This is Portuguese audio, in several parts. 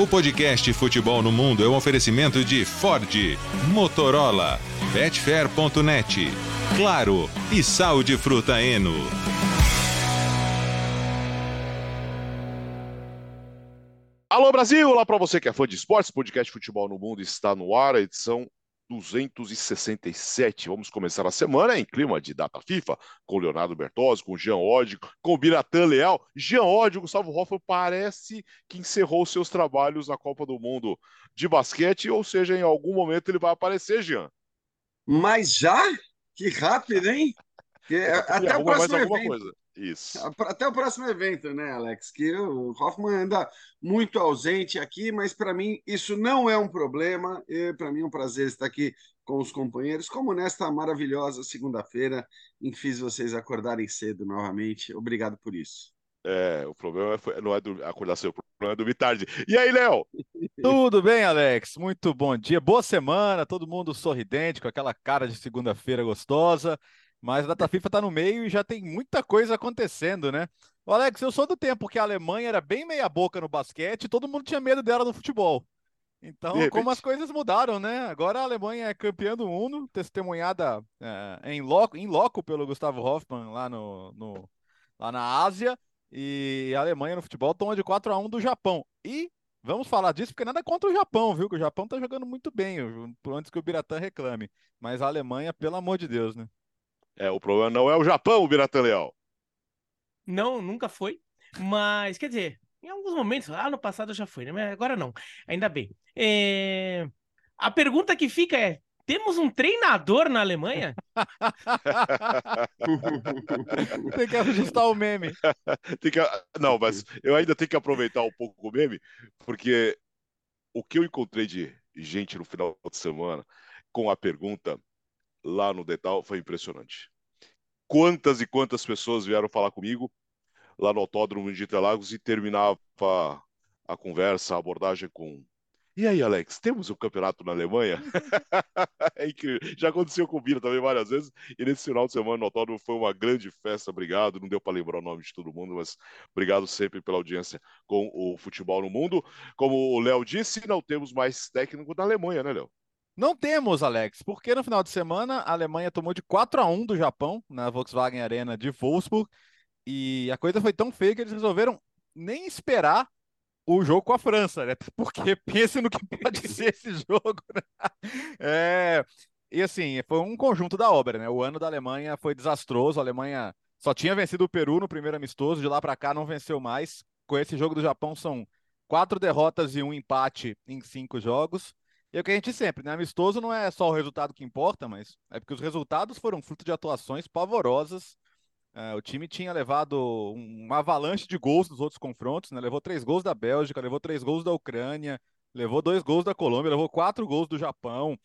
O podcast Futebol no Mundo é um oferecimento de Ford, Motorola, Betfair.net, Claro e Sal de Fruta Eno. Alô Brasil, olá para você que é fã de esportes, podcast Futebol no Mundo está no ar, edição 267. Vamos começar a semana em clima de data FIFA, com Leonardo Bertozzi, com Jean Oddi, com Biratan Leal. Jean Oddi, Gustavo Hoffmann parece que encerrou seus trabalhos na Copa do Mundo de basquete, ou seja, em algum momento ele vai aparecer, Jean. Mas já? Que rápido, hein? Que, até o próximo evento. Coisa. Isso. Até o próximo evento, né, Alex? Que o Hoffman anda muito ausente aqui, mas para mim isso não é um problema. Para mim é um prazer estar aqui com os companheiros, como nesta maravilhosa segunda-feira em que fiz vocês acordarem cedo novamente. Obrigado por isso. É, o problema não é do, acordar cedo, o problema é dormir tarde. E aí, Léo? Tudo bem, Alex? Muito bom dia, boa semana, todo mundo sorridente, com aquela cara de segunda-feira gostosa. Mas a data FIFA está no meio e já tem muita coisa acontecendo, né? O Alex, eu sou do tempo que a Alemanha era bem meia-boca no basquete todo mundo tinha medo dela no futebol. Então, como as coisas mudaram, né? Agora a Alemanha é campeã do mundo, testemunhada é, em, loco, em loco pelo Gustavo Hoffmann lá, no, no, lá na Ásia. E a Alemanha no futebol toma de 4 a 1 do Japão. E vamos falar disso porque nada contra o Japão, viu? Que o Japão tá jogando muito bem, antes que o Biratã reclame. Mas a Alemanha, pelo amor de Deus, né? É, o problema não é o Japão, o Biratan Leal. Não, nunca foi. Mas, quer dizer, em alguns momentos, lá no passado já foi, né? Mas agora não. Ainda bem. É... A pergunta que fica é: temos um treinador na Alemanha? Tem que ajustar o meme. que... Não, mas eu ainda tenho que aproveitar um pouco o meme, porque o que eu encontrei de gente no final de semana com a pergunta lá no Detal foi impressionante. Quantas e quantas pessoas vieram falar comigo lá no Autódromo de Interlagos e terminava a conversa, a abordagem com e aí, Alex, temos o um campeonato na Alemanha? é incrível. Já aconteceu com o Bira também várias vezes. E nesse final de semana no autódromo foi uma grande festa. Obrigado. Não deu para lembrar o nome de todo mundo, mas obrigado sempre pela audiência com o futebol no mundo. Como o Léo disse, não temos mais técnico na Alemanha, né, Léo? Não temos, Alex, porque no final de semana a Alemanha tomou de 4 a 1 do Japão na Volkswagen Arena de Wolfsburg e a coisa foi tão feia que eles resolveram nem esperar o jogo com a França, né? Porque pense no que pode ser esse jogo. Né? É, e assim, foi um conjunto da obra, né? O ano da Alemanha foi desastroso. A Alemanha só tinha vencido o Peru no primeiro amistoso, de lá para cá não venceu mais. Com esse jogo do Japão são quatro derrotas e um empate em cinco jogos. E é o que a gente sempre, né? Amistoso não é só o resultado que importa, mas é porque os resultados foram fruto de atuações pavorosas. É, o time tinha levado uma avalanche de gols nos outros confrontos, né? Levou três gols da Bélgica, levou três gols da Ucrânia, levou dois gols da Colômbia, levou quatro gols do Japão.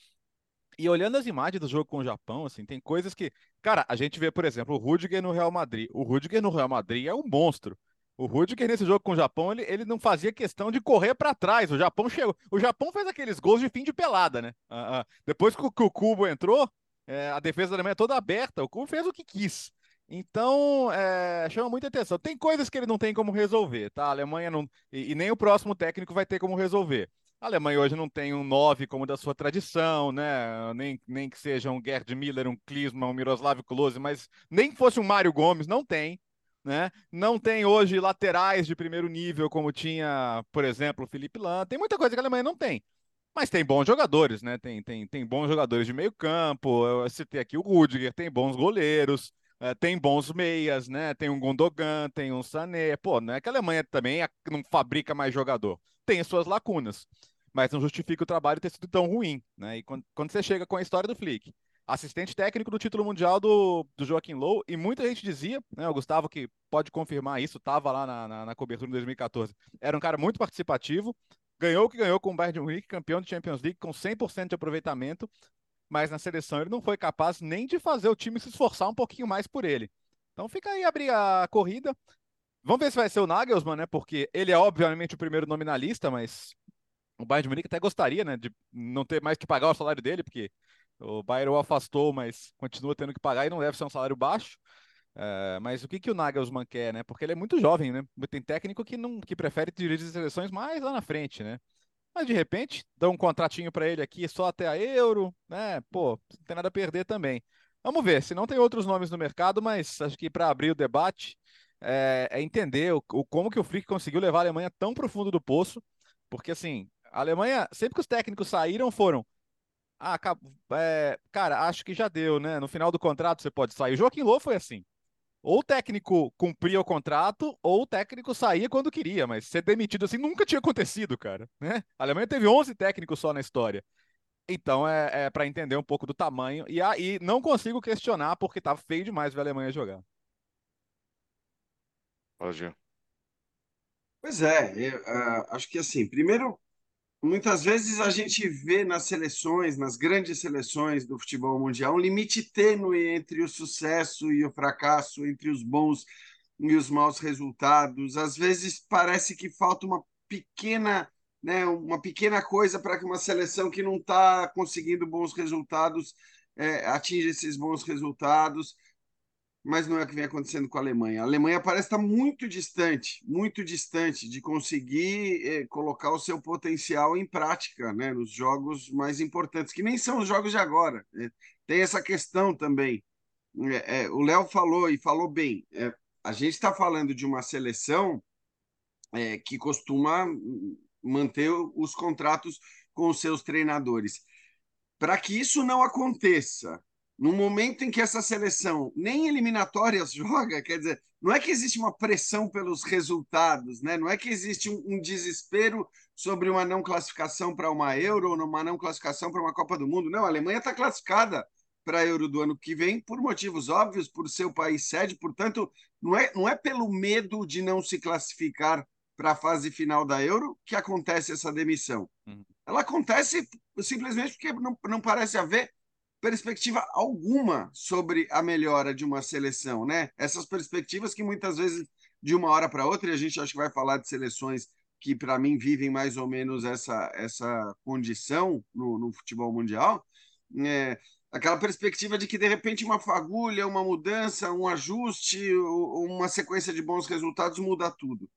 E olhando as imagens do jogo com o Japão, assim, tem coisas que. Cara, a gente vê, por exemplo, o Rudiger no Real Madrid. O Rudiger no Real Madrid é um monstro. O Rudiger nesse jogo com o Japão, ele, ele não fazia questão de correr para trás. O Japão chegou. O Japão fez aqueles gols de fim de pelada, né? Uh, uh, depois que o, que o Cubo entrou, é, a defesa da Alemanha toda aberta. O Cubo fez o que quis. Então, é, chama muita atenção. Tem coisas que ele não tem como resolver, tá? A Alemanha não. E, e, nem o próximo técnico vai ter como resolver. A Alemanha hoje não tem um 9 como da sua tradição, né? Nem, nem que seja um Gerd Miller, um Klinsmann, um Miroslav Klose, mas nem que fosse um Mário Gomes, não tem né? Não tem hoje laterais de primeiro nível como tinha, por exemplo, o Felipe Lan. Tem muita coisa que a Alemanha não tem. Mas tem bons jogadores, né? Tem, tem, tem bons jogadores de meio campo. Eu citei aqui o Rudiger, tem bons goleiros, é, tem bons meias, né? Tem um Gundogan, tem um Sané. Pô, não é que a Alemanha também não fabrica mais jogador. Tem as suas lacunas. Mas não justifica o trabalho ter sido tão ruim, né? E quando, quando você chega com a história do Flick, assistente técnico do título mundial do, do Joaquim Low, e muita gente dizia, né, o Gustavo que pode confirmar isso, estava lá na, na, na, cobertura em 2014, era um cara muito participativo, ganhou o que ganhou com o Bayern de Munique, campeão de Champions League, com 100% de aproveitamento, mas na seleção ele não foi capaz nem de fazer o time se esforçar um pouquinho mais por ele. Então fica aí abrir a corrida. Vamos ver se vai ser o Nagelsmann, né? Porque ele é obviamente o primeiro nominalista, mas o Bayern de Munique até gostaria, né, de não ter mais que pagar o salário dele, porque o Bayern o afastou, mas continua tendo que pagar e não deve ser um salário baixo. É, mas o que, que o Nagelsmann quer, né? Porque ele é muito jovem, né? Tem técnico que não que prefere dirigir seleções mais lá na frente, né? Mas de repente, dá um contratinho para ele aqui só até a Euro, né? Pô, não tem nada a perder também. Vamos ver, se não tem outros nomes no mercado, mas acho que para abrir o debate é, é entender o, o, como que o Flick conseguiu levar a Alemanha tão profundo do poço, porque assim, a Alemanha, sempre que os técnicos saíram, foram ah, é, cara, acho que já deu, né? No final do contrato você pode sair. O Joaquim Lô foi assim ou o técnico cumpria o contrato, ou o técnico saía quando queria, mas ser demitido assim nunca tinha acontecido, cara. Né? A Alemanha teve 11 técnicos só na história. Então é, é para entender um pouco do tamanho. E aí não consigo questionar porque tá feio demais ver a Alemanha jogar. Pode. Pois é, eu, uh, acho que assim, primeiro Muitas vezes a gente vê nas seleções, nas grandes seleções do futebol mundial, um limite tênue entre o sucesso e o fracasso, entre os bons e os maus resultados. Às vezes parece que falta uma pequena, né, uma pequena coisa para que uma seleção que não está conseguindo bons resultados é, atinja esses bons resultados mas não é o que vem acontecendo com a Alemanha. A Alemanha parece estar muito distante, muito distante de conseguir eh, colocar o seu potencial em prática, né, nos jogos mais importantes, que nem são os jogos de agora. Né? Tem essa questão também. É, é, o Léo falou e falou bem. É, a gente está falando de uma seleção é, que costuma manter os contratos com os seus treinadores. Para que isso não aconteça, no momento em que essa seleção nem eliminatórias joga, quer dizer, não é que existe uma pressão pelos resultados, né? não é que existe um, um desespero sobre uma não classificação para uma Euro ou uma não classificação para uma Copa do Mundo. Não, a Alemanha está classificada para a Euro do ano que vem por motivos óbvios, por ser o país sede, portanto, não é, não é pelo medo de não se classificar para a fase final da Euro que acontece essa demissão. Uhum. Ela acontece simplesmente porque não, não parece haver perspectiva alguma sobre a melhora de uma seleção, né? Essas perspectivas que muitas vezes de uma hora para outra, e a gente acho que vai falar de seleções que para mim vivem mais ou menos essa essa condição no, no futebol mundial, é, aquela perspectiva de que de repente uma fagulha, uma mudança, um ajuste, uma sequência de bons resultados muda tudo.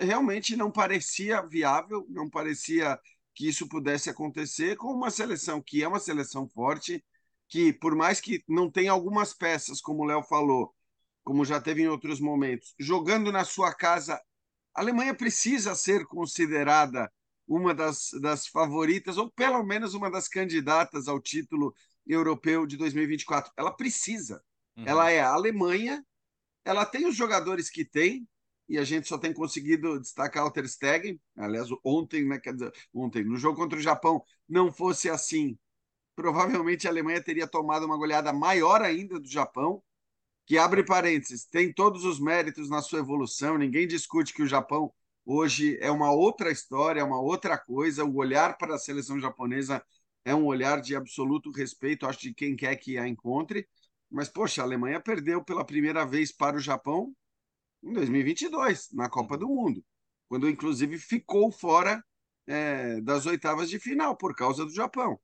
Realmente não parecia viável, não parecia que isso pudesse acontecer com uma seleção que é uma seleção forte, que por mais que não tenha algumas peças, como o Léo falou, como já teve em outros momentos, jogando na sua casa, a Alemanha precisa ser considerada uma das, das favoritas, ou pelo menos uma das candidatas ao título europeu de 2024. Ela precisa. Uhum. Ela é a Alemanha, ela tem os jogadores que tem, e a gente só tem conseguido destacar o Ter Stegen. Aliás, ontem, né, dizer, ontem, no jogo contra o Japão, não fosse assim, provavelmente a Alemanha teria tomado uma goleada maior ainda do Japão, que abre parênteses, tem todos os méritos na sua evolução, ninguém discute que o Japão hoje é uma outra história, é uma outra coisa, o olhar para a seleção japonesa é um olhar de absoluto respeito, acho, de quem quer que a encontre, mas, poxa, a Alemanha perdeu pela primeira vez para o Japão em 2022, na Copa do Mundo, quando inclusive ficou fora é, das oitavas de final por causa do Japão.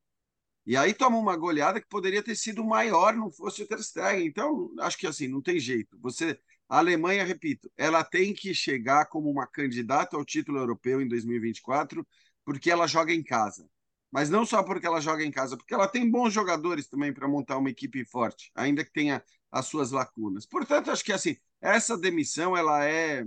E aí toma uma goleada que poderia ter sido maior não fosse o Ter Stegen. Então, acho que assim, não tem jeito. Você, a Alemanha, repito, ela tem que chegar como uma candidata ao título europeu em 2024, porque ela joga em casa. Mas não só porque ela joga em casa, porque ela tem bons jogadores também para montar uma equipe forte, ainda que tenha as suas lacunas. Portanto, acho que assim, essa demissão ela é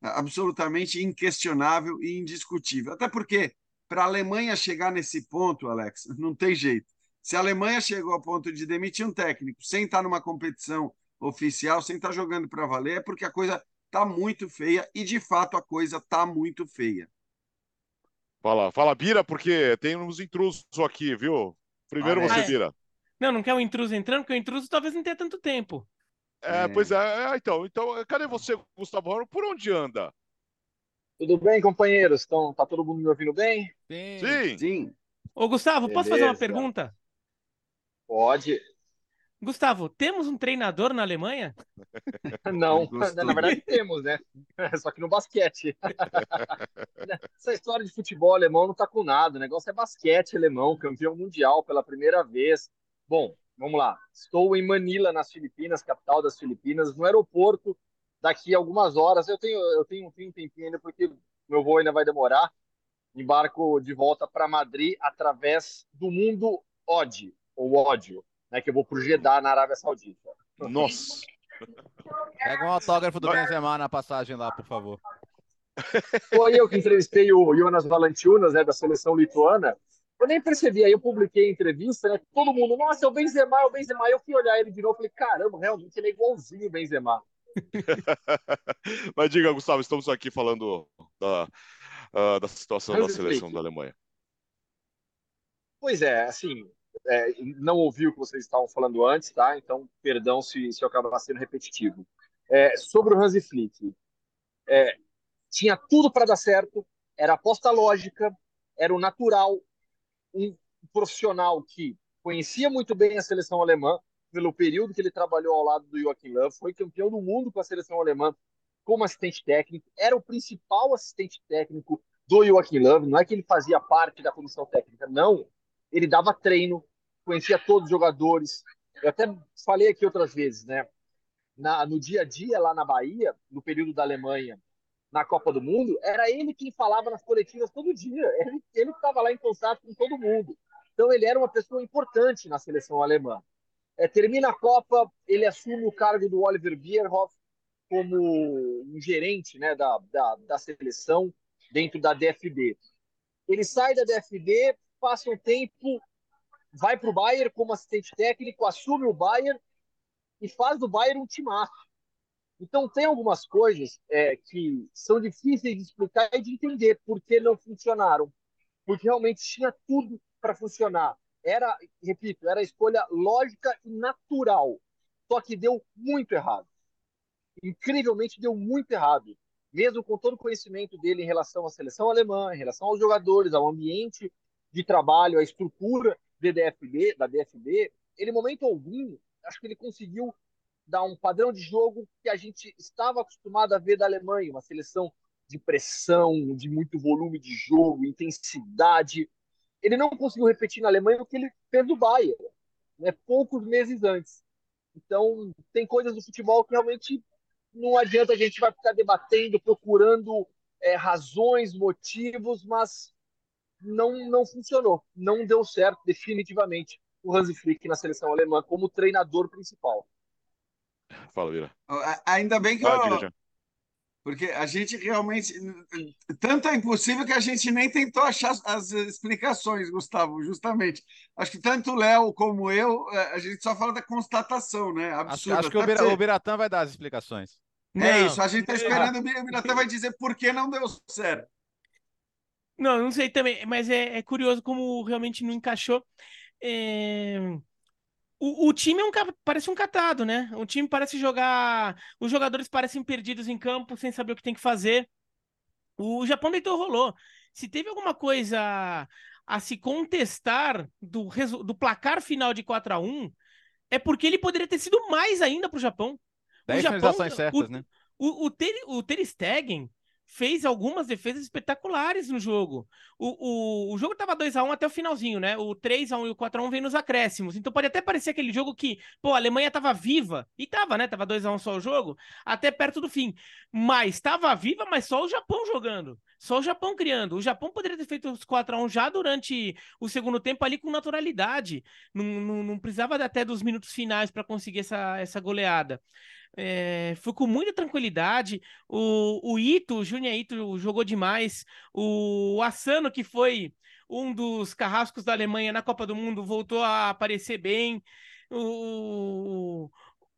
absolutamente inquestionável e indiscutível. Até porque, para a Alemanha chegar nesse ponto, Alex, não tem jeito. Se a Alemanha chegou ao ponto de demitir um técnico sem estar numa competição oficial, sem estar jogando para valer, é porque a coisa está muito feia e, de fato, a coisa está muito feia. Fala, fala, Bira, porque tem uns intrusos aqui, viu? Primeiro ah, você, é. Bira. Não, não quer o um intruso entrando, porque o intruso talvez não tenha tanto tempo. É, é, pois é, é, então, então, cadê você, Gustavo Roro? Por onde anda? Tudo bem, companheiros? Então, tá todo mundo me ouvindo bem? Sim. Sim. Sim. Ô, Gustavo, Beleza. posso fazer uma pergunta? Pode. Gustavo, temos um treinador na Alemanha? Não, na verdade temos, né? Só que no basquete. Essa história de futebol alemão não tá com nada. O negócio é basquete alemão, campeão mundial pela primeira vez. Bom, vamos lá. Estou em Manila, nas Filipinas, capital das Filipinas, no aeroporto. Daqui a algumas horas, eu tenho, eu tenho, tenho um tempinho ainda, porque meu voo ainda vai demorar. Embarco de volta para Madrid através do mundo ódio, ou ódio, né, que eu vou para o Jeddah, na Arábia Saudita. Nossa! Pega um autógrafo do Benzema na passagem lá, por favor. Foi eu que entrevistei o Jonas Valanciunas, né, da seleção lituana. Eu nem percebi, aí eu publiquei a entrevista, né? Todo mundo, nossa, é o Benzema, é o Benzema. Eu fui olhar ele de novo e falei, caramba, realmente ele é igualzinho o Benzema. Mas diga, Gustavo, estamos aqui falando da, uh, da situação Hansi da seleção Flick. da Alemanha. Pois é, assim, é, não ouvi o que vocês estavam falando antes, tá? Então, perdão se, se eu acabar sendo repetitivo. É, sobre o Hansi Flick, é, tinha tudo para dar certo, era aposta lógica, era o natural, um profissional que conhecia muito bem a seleção alemã, pelo período que ele trabalhou ao lado do Joachim Löw, foi campeão do mundo com a seleção alemã como assistente técnico, era o principal assistente técnico do Joachim Löw, não é que ele fazia parte da comissão técnica, não. Ele dava treino, conhecia todos os jogadores. Eu até falei aqui outras vezes, né? Na, no dia a dia lá na Bahia, no período da Alemanha, na Copa do Mundo, era ele quem falava nas coletivas todo dia. Ele, ele estava lá em contato com todo mundo. Então ele era uma pessoa importante na seleção alemã. É, termina a Copa, ele assume o cargo do Oliver Bierhoff como um gerente né, da, da, da seleção dentro da DFB. Ele sai da DFB, passa um tempo, vai para o Bayern como assistente técnico, assume o Bayern e faz do Bayern um timaço. Então tem algumas coisas é, que são difíceis de explicar e de entender por que não funcionaram. Porque realmente tinha tudo para funcionar. Era, repito, era a escolha lógica e natural. Só que deu muito errado. Incrivelmente deu muito errado. Mesmo com todo o conhecimento dele em relação à seleção alemã, em relação aos jogadores, ao ambiente de trabalho, à estrutura DFB, da DFB, ele, momento algum, acho que ele conseguiu dar um padrão de jogo que a gente estava acostumado a ver da Alemanha, uma seleção de pressão, de muito volume de jogo, intensidade. Ele não conseguiu repetir na Alemanha o que ele fez do Bayern, né, poucos meses antes. Então, tem coisas do futebol que realmente não adianta a gente vai ficar debatendo, procurando é, razões, motivos, mas não, não funcionou, não deu certo definitivamente o Hansi Flick na seleção alemã como treinador principal. Fala, Vira. Ainda bem que eu, Jean. Porque a gente realmente. Tanto é impossível que a gente nem tentou achar as explicações, Gustavo, justamente. Acho que tanto o Léo como eu, a gente só fala da constatação, né? Acho, Absurda. acho que o, Até Bira, você- o Biratã vai dar as explicações. É Não. isso, a gente está esperando o Biratã vai dizer por que não deu certo. Não, não sei também, mas é, é curioso como realmente não encaixou. É, O, o time é um, parece um catado, né? O time parece jogar. Os jogadores parecem perdidos em campo, sem saber o que tem que fazer. O Japão deitou rolou. Se teve alguma coisa a se contestar do, do placar final de 4 a 1 é porque ele poderia ter sido mais ainda para o Japão. 10 Japão- finalizações certas, o- né? O, o, Ter, o Ter Stegen fez algumas defesas espetaculares no jogo. O, o, o jogo tava 2x1 até o finalzinho, né? O 3x1 e o 4x1 vem nos acréscimos. Então pode até parecer aquele jogo que, pô, a Alemanha tava viva. E tava, né? Tava 2x1 só o jogo, até perto do fim. Mas tava viva, mas só o Japão jogando. Só o Japão criando. O Japão poderia ter feito os 4x1 já durante o segundo tempo ali com naturalidade. Não, não, não precisava até dos minutos finais para conseguir essa, essa goleada. É, foi com muita tranquilidade. O, o Ito, o Júnior Ito, jogou demais. O Asano, que foi um dos carrascos da Alemanha na Copa do Mundo, voltou a aparecer bem. O,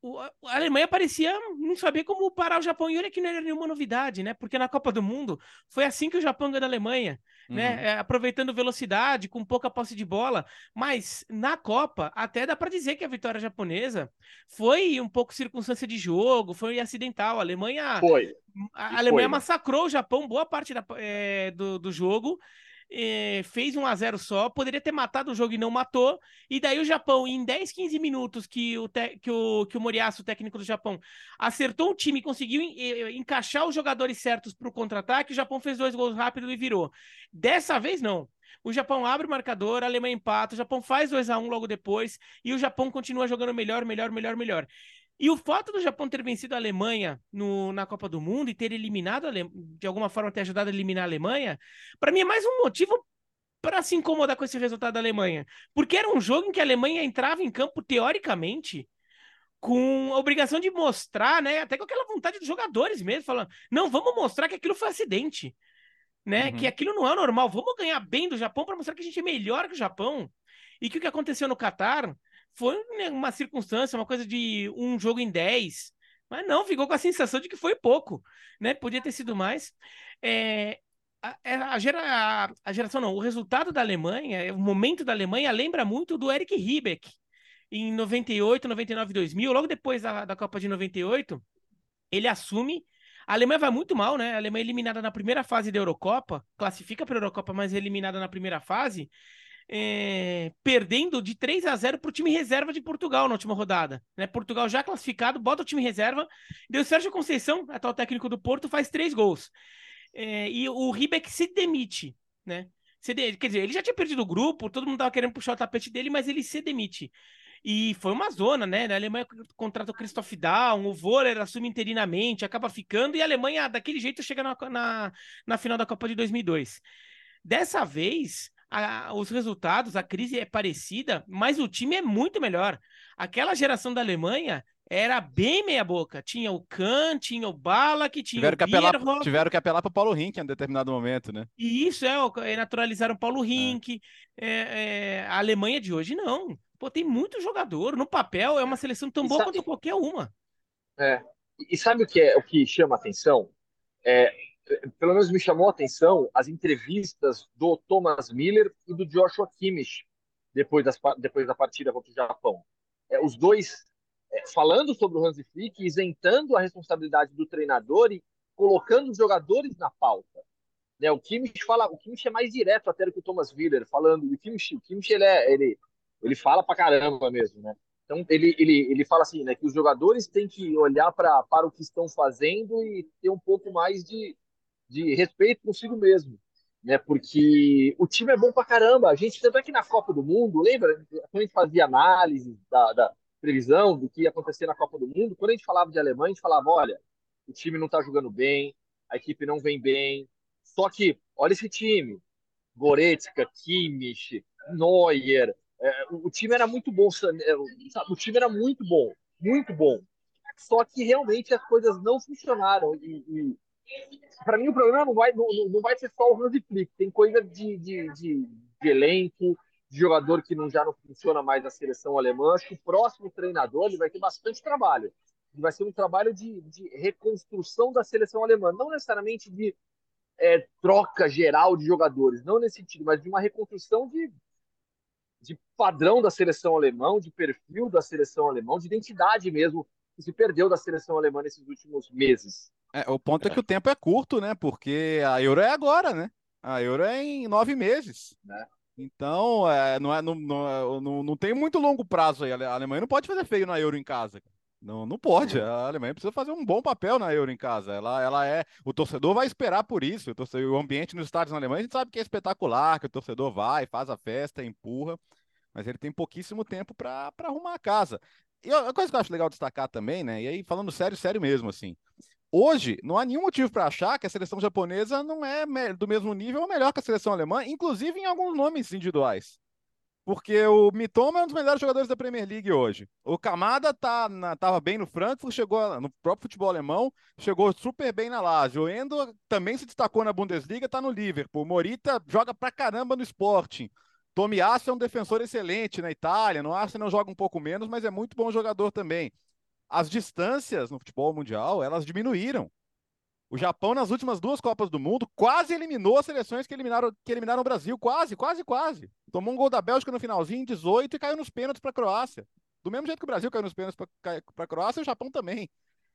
o- a Alemanha parecia não saber como parar o Japão. E olha que não era nenhuma novidade, né? Porque na Copa do Mundo foi assim que o Japão ganhou da Alemanha Uhum. né? Aproveitando velocidade, com pouca posse de bola. Mas na Copa, até dá para dizer que a vitória japonesa foi um pouco circunstância de jogo, foi acidental. A Alemanha, Foi. a Alemanha foi. massacrou o Japão boa parte da- é, do, do jogo. É, fez um a 0 só, poderia ter matado o jogo e não matou. E daí o Japão, em 10, 15 minutos que o, que o, que o Moriyasu, o técnico do Japão, acertou o time conseguiu en- eh, encaixar os jogadores certos para o contra-ataque, o Japão fez dois gols rápido e virou. Dessa vez, não. O Japão abre o marcador, a Alemanha empata, o Japão faz 2 a 1 logo depois e o Japão continua jogando melhor, melhor, melhor, melhor. E o fato do Japão ter vencido a Alemanha no, na Copa do Mundo e ter eliminado, de alguma forma, ter ajudado a eliminar a Alemanha, para mim é mais um motivo para se incomodar com esse resultado da Alemanha. Porque era um jogo em que a Alemanha entrava em campo, teoricamente, com a obrigação de mostrar, né? Até com aquela vontade dos jogadores mesmo, falando: não, vamos mostrar que aquilo foi acidente. Né? Uhum. Que aquilo não é normal. Vamos ganhar bem do Japão para mostrar que a gente é melhor que o Japão. E que o que aconteceu no Catar foi né, uma circunstância, uma coisa de um jogo em 10. Mas não, ficou com a sensação de que foi pouco, né? Podia ter sido mais. É, a, é, a, gera, a, geração não, o resultado da Alemanha, o momento da Alemanha lembra muito do Eric Riebeck em 98, 99, 2000, logo depois da, da Copa de 98, ele assume. A Alemanha vai muito mal, né? A Alemanha é eliminada na primeira fase da Eurocopa, classifica para a Eurocopa, mas é eliminada na primeira fase é, perdendo de 3 a 0 para o time reserva de Portugal na última rodada. Né? Portugal já classificado, bota o time reserva. Deu Sérgio Conceição, atual técnico do Porto, faz três gols. É, e o Ribeck se demite, né? Se de... Quer dizer, ele já tinha perdido o grupo, todo mundo tava querendo puxar o tapete dele, mas ele se demite. E foi uma zona, né? A Alemanha contrata o Christoph Daum, o Voller assume interinamente, acaba ficando, e a Alemanha, daquele jeito, chega na, na, na final da Copa de 2002. Dessa vez, a, os resultados, a crise é parecida, mas o time é muito melhor. Aquela geração da Alemanha era bem meia boca. Tinha o Kahn, tinha o Bala, que tinha tiveram o que apelar, Tiveram que apelar para o Paulo Rink em um determinado momento, né? E isso, é, é naturalizaram o Paulo Rink. É. É, a Alemanha de hoje, não. Pô, tem muito jogador. No papel, é uma seleção tão boa sabe, quanto qualquer uma. É. E sabe o que é o que chama atenção? É, pelo menos me chamou a atenção as entrevistas do Thomas Miller e do Joshua Kimmich depois, das, depois da partida contra o Japão. É, os dois é, falando sobre o Hansi Flick, isentando a responsabilidade do treinador e colocando os jogadores na pauta. Né, o Kimmich fala, o Kimmich é mais direto até do que o Thomas Miller, falando. O Kimmich, o Kimmich ele, é, ele, ele fala pra caramba mesmo, né? Então ele, ele, ele fala assim, né, que os jogadores têm que olhar pra, para o que estão fazendo e ter um pouco mais de, de respeito consigo mesmo, né? Porque o time é bom pra caramba. A gente, tanto é que na Copa do Mundo, lembra? Quando a gente fazia análise da, da previsão do que ia acontecer na Copa do Mundo, quando a gente falava de Alemanha, a gente falava: olha, o time não tá jogando bem, a equipe não vem bem. Só que, olha esse time: Goretzka, Kimmich, Neuer. É, o, o time era muito bom, é, o time era muito bom, muito bom. Só que realmente as coisas não funcionaram e, e para mim o problema não vai, não, não vai ser só o Hansi Flick, tem coisa de, de, de, de elenco, de jogador que não, já não funciona mais na seleção alemã. Acho que o próximo treinador ele vai ter bastante trabalho. Vai ser um trabalho de, de reconstrução da seleção alemã, não necessariamente de é, troca geral de jogadores, não nesse sentido, mas de uma reconstrução de, de padrão da seleção alemã, de perfil da seleção alemã, de identidade mesmo que se perdeu da seleção alemã nesses últimos meses. É, o ponto é. é que o tempo é curto, né? Porque a Euro é agora, né? A Euro é em nove meses. Né? Então, é, não, é, não, não, não, não tem muito longo prazo aí. A Alemanha não pode fazer feio na Euro em casa. Não, não pode. A Alemanha precisa fazer um bom papel na Euro em casa. Ela, ela é. O torcedor vai esperar por isso. O, torcedor, o ambiente nos estádios na Alemanha a gente sabe que é espetacular, que o torcedor vai, faz a festa, empurra, mas ele tem pouquíssimo tempo para arrumar a casa. E a coisa que eu acho legal destacar também, né? E aí, falando sério, sério mesmo, assim. Hoje, não há nenhum motivo para achar que a seleção japonesa não é do mesmo nível ou melhor que a seleção alemã, inclusive em alguns nomes individuais. Porque o Mitoma é um dos melhores jogadores da Premier League hoje. O Kamada tá na, tava bem no Frankfurt, chegou no próprio futebol alemão, chegou super bem na Lazio. O Endo também se destacou na Bundesliga, tá no Liverpool. O Morita joga pra caramba no Sporting. Tomiasso é um defensor excelente na Itália. No Arsenal joga um pouco menos, mas é muito bom jogador também as distâncias no futebol mundial elas diminuíram. O Japão, nas últimas duas Copas do Mundo, quase eliminou as seleções que eliminaram, que eliminaram o Brasil. Quase, quase, quase. Tomou um gol da Bélgica no finalzinho, em 18, e caiu nos pênaltis para a Croácia. Do mesmo jeito que o Brasil caiu nos pênaltis para a Croácia, o Japão também.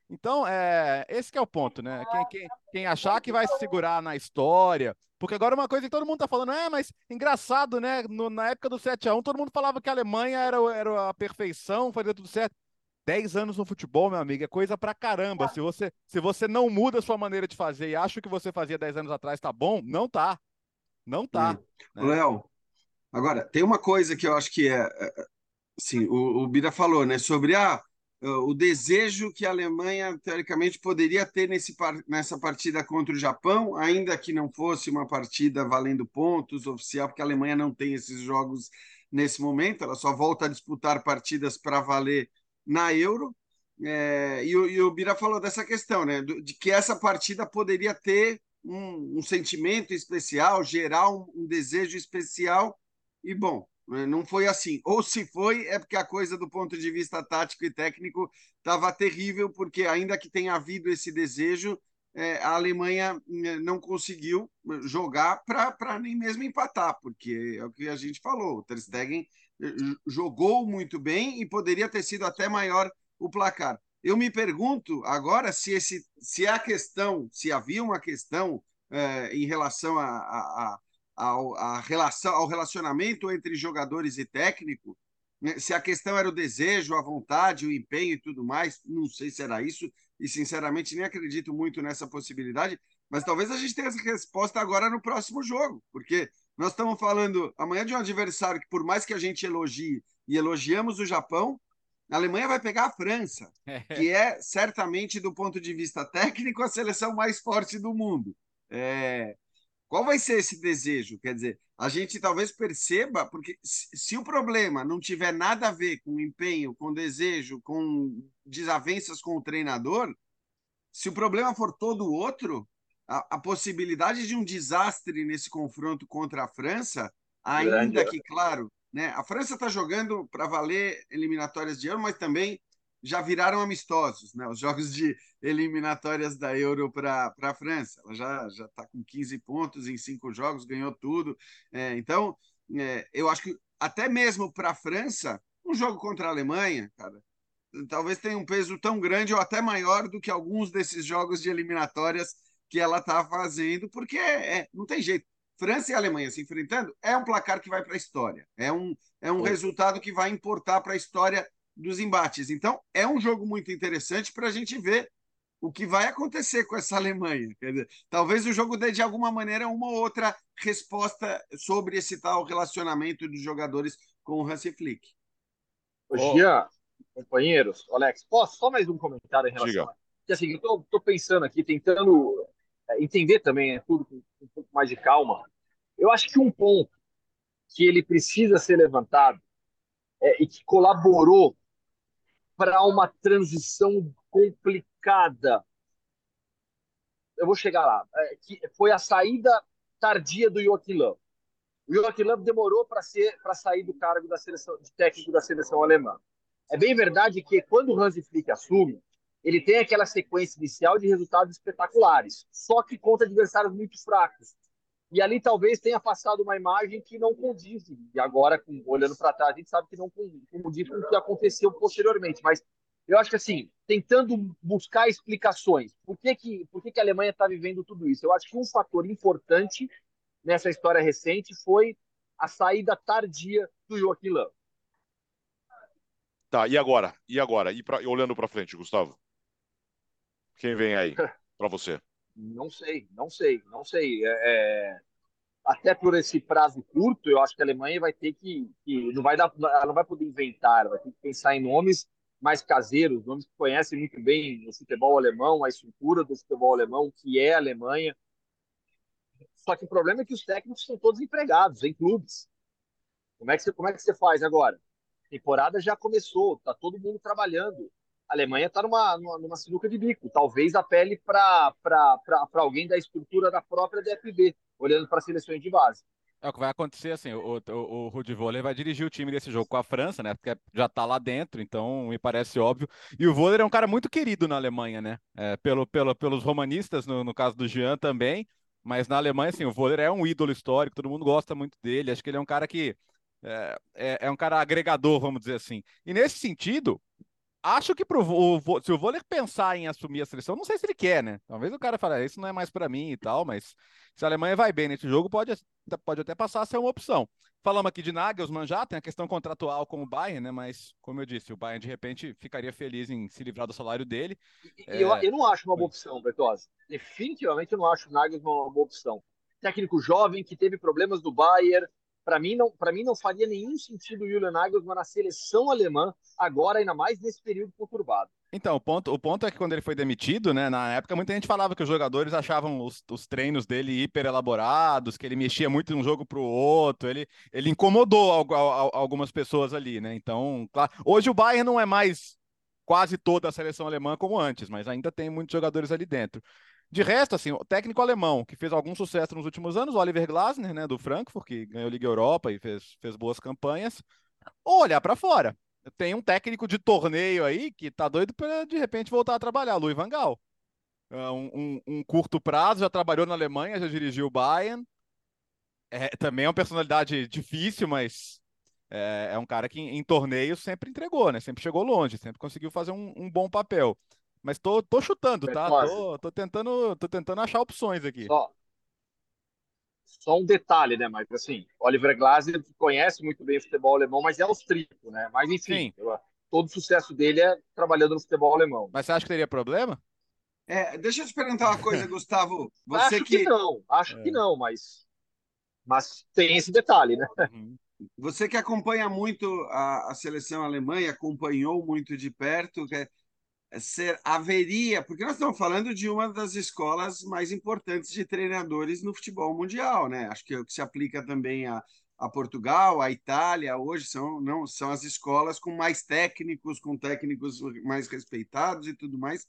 Então, é, esse é o ponto, né? Quem, quem, quem, achar que vai se segurar na história. Porque agora uma coisa que todo mundo tá falando, é, mas engraçado, né? No, na época do 7x1, todo mundo falava que a Alemanha era, era a perfeição, fazia tudo certo. 10 anos no futebol, meu amigo, é coisa pra caramba. Se você, se você não muda a sua maneira de fazer e acha que você fazia 10 anos atrás tá bom, não tá. Não tá. Hum. Né? Léo, agora, tem uma coisa que eu acho que é. Assim, o, o Bira falou, né? Sobre ah, o desejo que a Alemanha, teoricamente, poderia ter nesse, nessa partida contra o Japão, ainda que não fosse uma partida valendo pontos oficial, porque a Alemanha não tem esses jogos nesse momento, ela só volta a disputar partidas para valer na Euro. É, e, o, e, o, Bira falou dessa questão, né? De que essa partida poderia ter um, um sentimento especial, gerar um, um, desejo especial. E bom, né, não foi assim. Ou se foi, é porque a coisa do ponto de vista tático e técnico estava terrível, porque ainda que tenha havido esse desejo, é, a Alemanha né, não conseguiu jogar para nem mesmo empatar, porque é o que a gente falou, o Ter Stegen jogou muito bem e poderia ter sido até maior o placar. Eu me pergunto agora se, esse, se a questão, se havia uma questão é, em relação a, a, a, a, relação, ao relacionamento entre jogadores e técnico, né? se a questão era o desejo, a vontade, o empenho e tudo mais, não sei se era isso, e sinceramente nem acredito muito nessa possibilidade, mas talvez a gente tenha essa resposta agora no próximo jogo, porque nós estamos falando amanhã de um adversário que, por mais que a gente elogie e elogiamos o Japão, a Alemanha vai pegar a França, que é certamente, do ponto de vista técnico, a seleção mais forte do mundo. É... Qual vai ser esse desejo? Quer dizer, a gente talvez perceba, porque se o problema não tiver nada a ver com empenho, com desejo, com desavenças com o treinador, se o problema for todo outro, a, a possibilidade de um desastre nesse confronto contra a França, ainda que, claro, né? A França está jogando para valer eliminatórias de Euro, mas também já viraram amistosos, né? Os jogos de eliminatórias da Euro para a França. Ela já já está com 15 pontos em cinco jogos, ganhou tudo. É, então, é, eu acho que até mesmo para a França, um jogo contra a Alemanha, cara, talvez tenha um peso tão grande ou até maior do que alguns desses jogos de eliminatórias que ela está fazendo, porque é, não tem jeito. França e Alemanha se enfrentando é um placar que vai para a história. É um, é um resultado que vai importar para a história dos embates. Então, é um jogo muito interessante para a gente ver o que vai acontecer com essa Alemanha. Dizer, talvez o jogo dê, de alguma maneira, uma ou outra resposta sobre esse tal relacionamento dos jogadores com o Hansi Flick. Ô, Gia, companheiros, Alex, posso só mais um comentário em relação Diga. a... Porque, assim, eu estou pensando aqui, tentando é, entender também é, tudo com um pouco mais de calma. Eu acho que um ponto que ele precisa ser levantado é, e que colaborou para uma transição complicada, eu vou chegar lá, é, que foi a saída tardia do Joachim Löw. O Joachim Löw demorou para ser para sair do cargo da seleção de técnico da seleção alemã. É bem verdade que quando o Hansi Flick assume, ele tem aquela sequência inicial de resultados espetaculares, só que contra adversários muito fracos. E ali talvez tenha passado uma imagem que não condiz. E agora, olhando para trás, a gente sabe que não condiz com o que aconteceu posteriormente. Mas eu acho que, assim, tentando buscar explicações, por que, que, por que, que a Alemanha está vivendo tudo isso? Eu acho que um fator importante nessa história recente foi a saída tardia do Joaquim Löw. Tá, e agora? E agora? E pra, olhando para frente, Gustavo? Quem vem aí para você? Não sei, não sei, não sei. É, é, até por esse prazo curto, eu acho que a Alemanha vai ter que, que não vai dar, ela não vai poder inventar, vai ter que pensar em nomes mais caseiros, nomes que conhecem muito bem o futebol alemão, a estrutura do futebol alemão, que é a Alemanha. Só que o problema é que os técnicos são todos empregados em clubes. Como é que você, como é que você faz agora? A temporada já começou, tá todo mundo trabalhando. A Alemanha está numa, numa, numa, sinuca de bico. Talvez apele para alguém da estrutura da própria DFB, olhando para seleções de base. É o que vai acontecer, assim, o, o, o Rudi Voller vai dirigir o time desse jogo com a França, né, porque já está lá dentro, então me parece óbvio. E o Voller é um cara muito querido na Alemanha, né, é, pelo, pelo, pelos romanistas, no, no caso do Jean também, mas na Alemanha, assim, o Voller é um ídolo histórico, todo mundo gosta muito dele, acho que ele é um cara que é, é, é um cara agregador, vamos dizer assim. E nesse sentido, acho que pro, o, se o Voller pensar em assumir a seleção, não sei se ele quer, né? Talvez o cara fale, ah, isso não é mais para mim e tal, mas se a Alemanha vai bem nesse jogo, pode, pode até passar a ser uma opção. Falamos aqui de Nagelsmann já, tem a questão contratual com o Bayern, né? Mas, como eu disse, o Bayern de repente ficaria feliz em se livrar do salário dele. É... Eu, eu, não acho uma boa opção, Bertozzi. Definitivamente eu não acho o Nagelsmann uma boa opção. técnico jovem que teve problemas do Bayern. Para mim, não, mim não faria nenhum sentido o Julian Nagelsmann na seleção alemã agora, ainda mais nesse período conturbado. Então, o ponto, o ponto é que quando ele foi demitido, né, na época muita gente falava que os jogadores achavam os, os treinos dele hiper elaborados, que ele mexia muito de um jogo para o outro, ele, ele incomodou algumas pessoas ali, né? Então, claro, hoje o Bayern não é mais quase toda a seleção alemã como antes, mas ainda tem muitos jogadores ali dentro. De resto, assim, o técnico alemão que fez algum sucesso nos últimos anos, o Oliver Glasner, né, do Frankfurt, que ganhou Liga Europa e fez, fez boas campanhas, ou olhar para fora. Tem um técnico de torneio aí que tá doido para de repente voltar a trabalhar, Louis Van Gaal. É, um, um, um, curto prazo, já trabalhou na Alemanha, já dirigiu o Bayern. É, também é uma personalidade difícil, mas é, é um cara que em, em torneios sempre entregou, né? Sempre chegou longe, sempre conseguiu fazer um, um bom papel. Mas tô, tô chutando, tá? Tô, tô, tentando, tô tentando achar opções aqui. Só, só um detalhe, né, Mas Assim, Oliver Glasner conhece muito bem o futebol alemão, mas é austríaco, né? Mas enfim, eu, todo o sucesso dele é trabalhando no futebol alemão. Mas você acha que teria problema? É, deixa eu te perguntar uma coisa, Gustavo. Você acho que... que não, acho é. que não, mas, mas tem esse detalhe, né? Uhum. Você que acompanha muito a, a seleção alemã e acompanhou muito de perto, quer ser haveria, porque nós estamos falando de uma das escolas mais importantes de treinadores no futebol mundial, né? Acho que é o que se aplica também a, a Portugal, a Itália, hoje são não são as escolas com mais técnicos, com técnicos mais respeitados e tudo mais.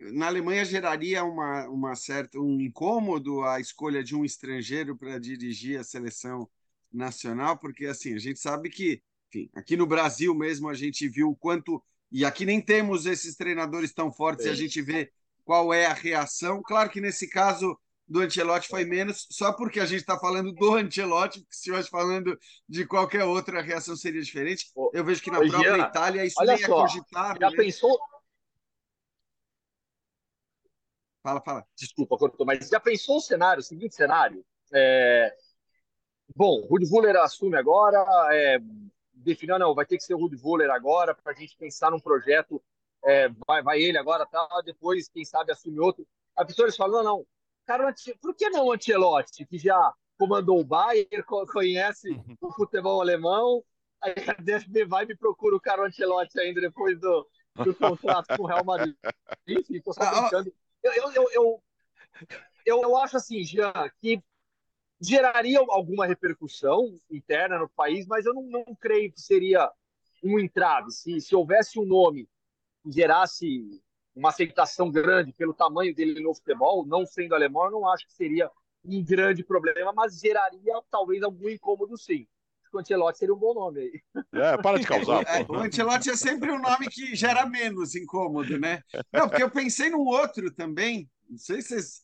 Na Alemanha geraria uma, uma certa um incômodo a escolha de um estrangeiro para dirigir a seleção nacional, porque assim a gente sabe que, enfim, aqui no Brasil mesmo a gente viu o quanto e aqui nem temos esses treinadores tão fortes e a gente vê qual é a reação. Claro que nesse caso do Ancelotti foi menos, só porque a gente está falando do Ancelotti, porque se estivesse falando de qualquer outra, a reação seria diferente. Eu vejo que na Ô, própria Itália isso nem é só, é cogitável. Já né? pensou? Fala, fala. Desculpa, cortou, mas já pensou o cenário, o seguinte cenário? É... Bom, Rudi Vuller assume agora, é definiu, não, vai ter que ser o Rudy Voller agora para a gente pensar num projeto, é, vai, vai ele agora, tal, depois, quem sabe, assume outro. A pessoa eles falam, não, não, cara, por que não o Ancelotti, que já comandou o Bayern, conhece uhum. o futebol alemão, aí a DFB vai e me procura o cara Ancelotti ainda depois do, do contrato com o Real Madrid. Enfim, tô só ah, brincando. Eu, eu, eu, eu, eu, eu acho assim, Jean, que geraria alguma repercussão interna no país, mas eu não, não creio que seria um entrave. Se, se houvesse um nome que gerasse uma aceitação grande pelo tamanho dele no futebol, não sendo alemão, eu não acho que seria um grande problema, mas geraria talvez algum incômodo sim. O Ancelotti seria um bom nome aí. É, para de causar. É, o Ancelotti é sempre um nome que gera menos incômodo, né? Não, porque eu pensei num outro também, não sei se vocês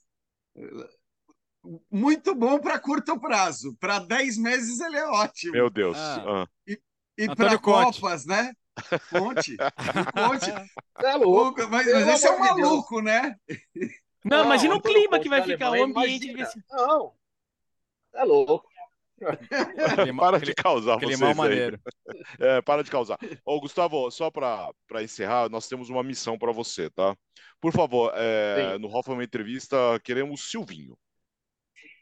muito bom para curto prazo. Para 10 meses ele é ótimo. Meu Deus. Ah. ah. E, e para Copas, né? Conte. Conte. É louco. Mas, mas esse é um maluco, né? Não, não imagina o clima que vai ficar o ambiente. Desse... Não. É louco. para de causar vocês mal maneiro. É, para de causar. Ô, Gustavo, só para encerrar, nós temos uma missão para você, tá? Por favor, é, no Hoffman Entrevista, queremos Silvinho.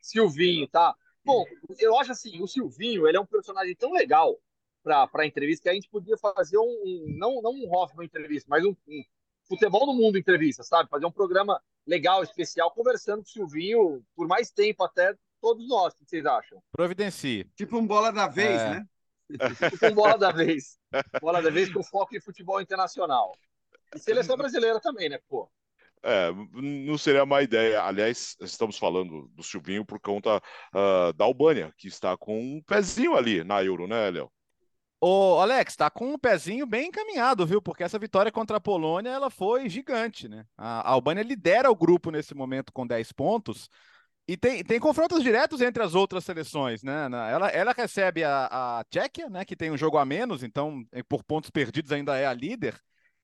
Silvinho, tá? Bom, eu acho assim, o Silvinho, ele é um personagem tão legal para a entrevista que a gente podia fazer um, um, não, não um Hoffman entrevista, mas um, um, futebol no mundo entrevista, sabe? Fazer um programa legal, especial, conversando com o Silvinho por mais tempo até todos nós. O que vocês acham? Providencie. Tipo um bola da vez, é. né? Tipo um bola da vez. Bola da vez com foco em futebol internacional. E seleção brasileira também, né, pô? É, não seria má ideia. Aliás, estamos falando do Silvinho por conta uh, da Albânia, que está com um pezinho ali na Euro, né, Léo? Ô, Alex, tá com um pezinho bem encaminhado, viu? Porque essa vitória contra a Polônia, ela foi gigante, né? A Albânia lidera o grupo nesse momento com 10 pontos. E tem, tem confrontos diretos entre as outras seleções, né? Ela, ela recebe a, a Tchequia, né? Que tem um jogo a menos, então, por pontos perdidos, ainda é a líder.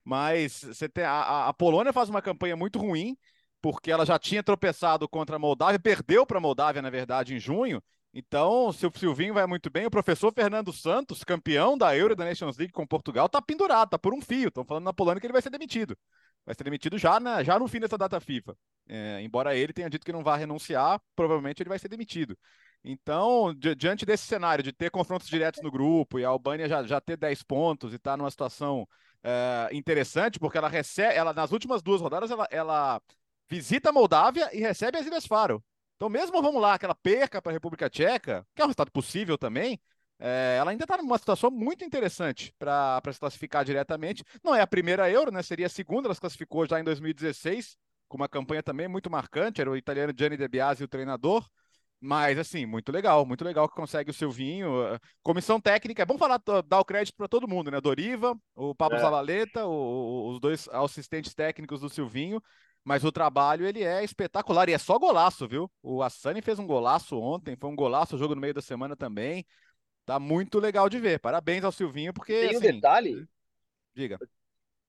Mas você tem, a, a Polônia faz uma campanha muito ruim, porque ela já tinha tropeçado contra a Moldávia, perdeu para a Moldávia, na verdade, em junho. Então, se o Silvinho vai muito bem, o professor Fernando Santos, campeão da Euro da Nations League com Portugal, está pendurado, está por um fio. Estão falando na Polônia que ele vai ser demitido. Vai ser demitido já, na, já no fim dessa data FIFA. É, embora ele tenha dito que não vai renunciar, provavelmente ele vai ser demitido. Então, di diante desse cenário de ter confrontos diretos no grupo e a Albânia já, já ter 10 pontos e estar tá numa situação é, interessante, porque ela recebe, ela nas últimas duas rodadas, ela, ela visita a Moldávia e recebe as Ilhas Faro. Então, mesmo vamos lá, que ela perca para a República Tcheca, que é um resultado possível também, é, ela ainda está numa situação muito interessante para se classificar diretamente. Não é a primeira Euro, né? Seria a segunda, ela se classificou já em 2016, com uma campanha também muito marcante. Era o italiano Gianni De Biasi o treinador. Mas, assim, muito legal, muito legal que consegue o Silvinho. Comissão técnica, é bom falar, dar o crédito para todo mundo, né? Doriva, o Pablo é. Zavaleta, o, os dois assistentes técnicos do Silvinho. Mas o trabalho, ele é espetacular. E é só golaço, viu? O Assani fez um golaço ontem, foi um golaço o jogo no meio da semana também. Tá muito legal de ver. Parabéns ao Silvinho, porque. Tem um assim, detalhe. Diga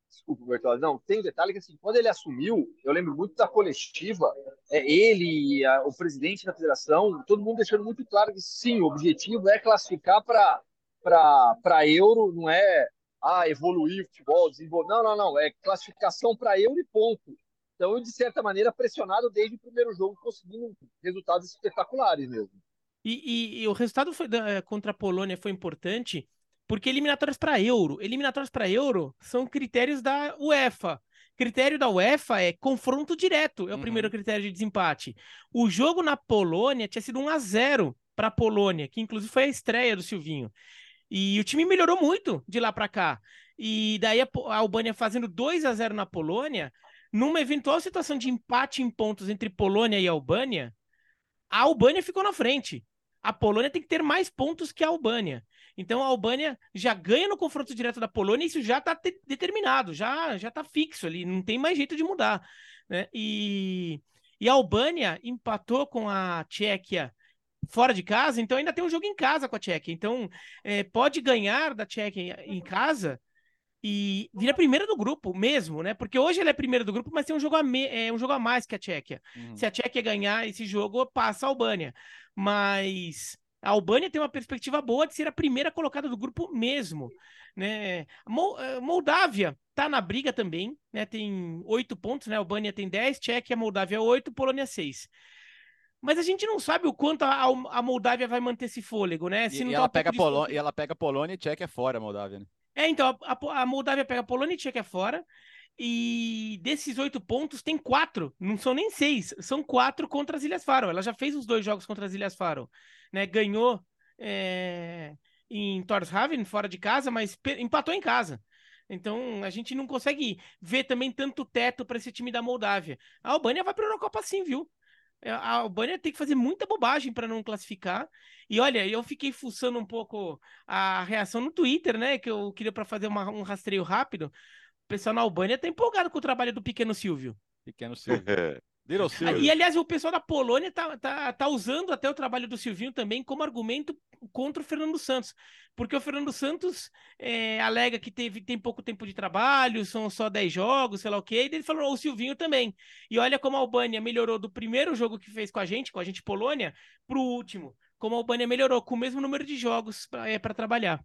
desculpa, Bertolazzi, não, tem um detalhe que assim, quando ele assumiu, eu lembro muito da coletiva, é, ele, a, o presidente da federação, todo mundo deixando muito claro que sim, o objetivo é classificar para Euro, não é ah, evoluir o futebol, desenvolver. Não, não, não, é classificação para Euro e ponto. Então, de certa maneira, pressionado desde o primeiro jogo, conseguindo resultados espetaculares mesmo. E, e, e o resultado foi da, contra a Polônia foi importante porque eliminatórias para Euro, eliminatórias para Euro são critérios da UEFA. Critério da UEFA é confronto direto, é o uhum. primeiro critério de desempate. O jogo na Polônia tinha sido 1 a 0 para a Polônia, que inclusive foi a estreia do Silvinho. E o time melhorou muito de lá para cá. E daí a, a Albânia fazendo 2 a 0 na Polônia, numa eventual situação de empate em pontos entre Polônia e Albânia, a Albânia ficou na frente. A Polônia tem que ter mais pontos que a Albânia. Então a Albânia já ganha no confronto direto da Polônia, e isso já está determinado, já já está fixo ali, não tem mais jeito de mudar. Né? E, e a Albânia empatou com a Tchequia fora de casa, então ainda tem um jogo em casa com a Tchequia. Então é, pode ganhar da Tchequia em casa e vira primeira do grupo mesmo, né? Porque hoje ele é primeiro do grupo, mas tem um jogo a, me... é, um jogo a mais que a Tchequia. Uhum. Se a Tchequia ganhar esse jogo, passa a Albânia. Mas a Albânia tem uma perspectiva boa de ser a primeira colocada do grupo mesmo. Né? Eh, Moldávia está na briga também, né? tem oito pontos, né? a Albânia tem dez, Tchequia, Moldávia oito, Polônia seis. Mas a gente não sabe o quanto a, a Moldávia vai manter esse fôlego, né? Se e, e ela pega Polônia, e ela pega Polônia e Tchequia fora, a Moldávia, né? É, então, a, a Moldávia pega Polônia e Tchequia fora. E desses oito pontos, tem quatro, não são nem seis, são quatro contra as Ilhas Faro. Ela já fez os dois jogos contra as Ilhas Faro né? Ganhou é, em Torshavn, fora de casa, mas empatou em casa. Então a gente não consegue ver também tanto teto para esse time da Moldávia. A Albânia vai para a Eurocopa sim, viu? É, a Albânia tem que fazer muita bobagem para não classificar. E olha, eu fiquei fuçando um pouco a reação no Twitter, né? Que eu queria para fazer uma, um rastreio rápido. O pessoal na Albânia tá empolgado com o trabalho do pequeno Silvio. Pequeno Silvio. E, aliás, o pessoal da Polônia tá, tá, tá usando até o trabalho do Silvinho também como argumento contra o Fernando Santos. Porque o Fernando Santos é, alega que teve, tem pouco tempo de trabalho, são só 10 jogos, sei lá o quê, e ele falou o Silvinho também. E olha como a Albânia melhorou do primeiro jogo que fez com a gente, com a gente Polônia, pro último. Como a Albânia melhorou, com o mesmo número de jogos para é, trabalhar.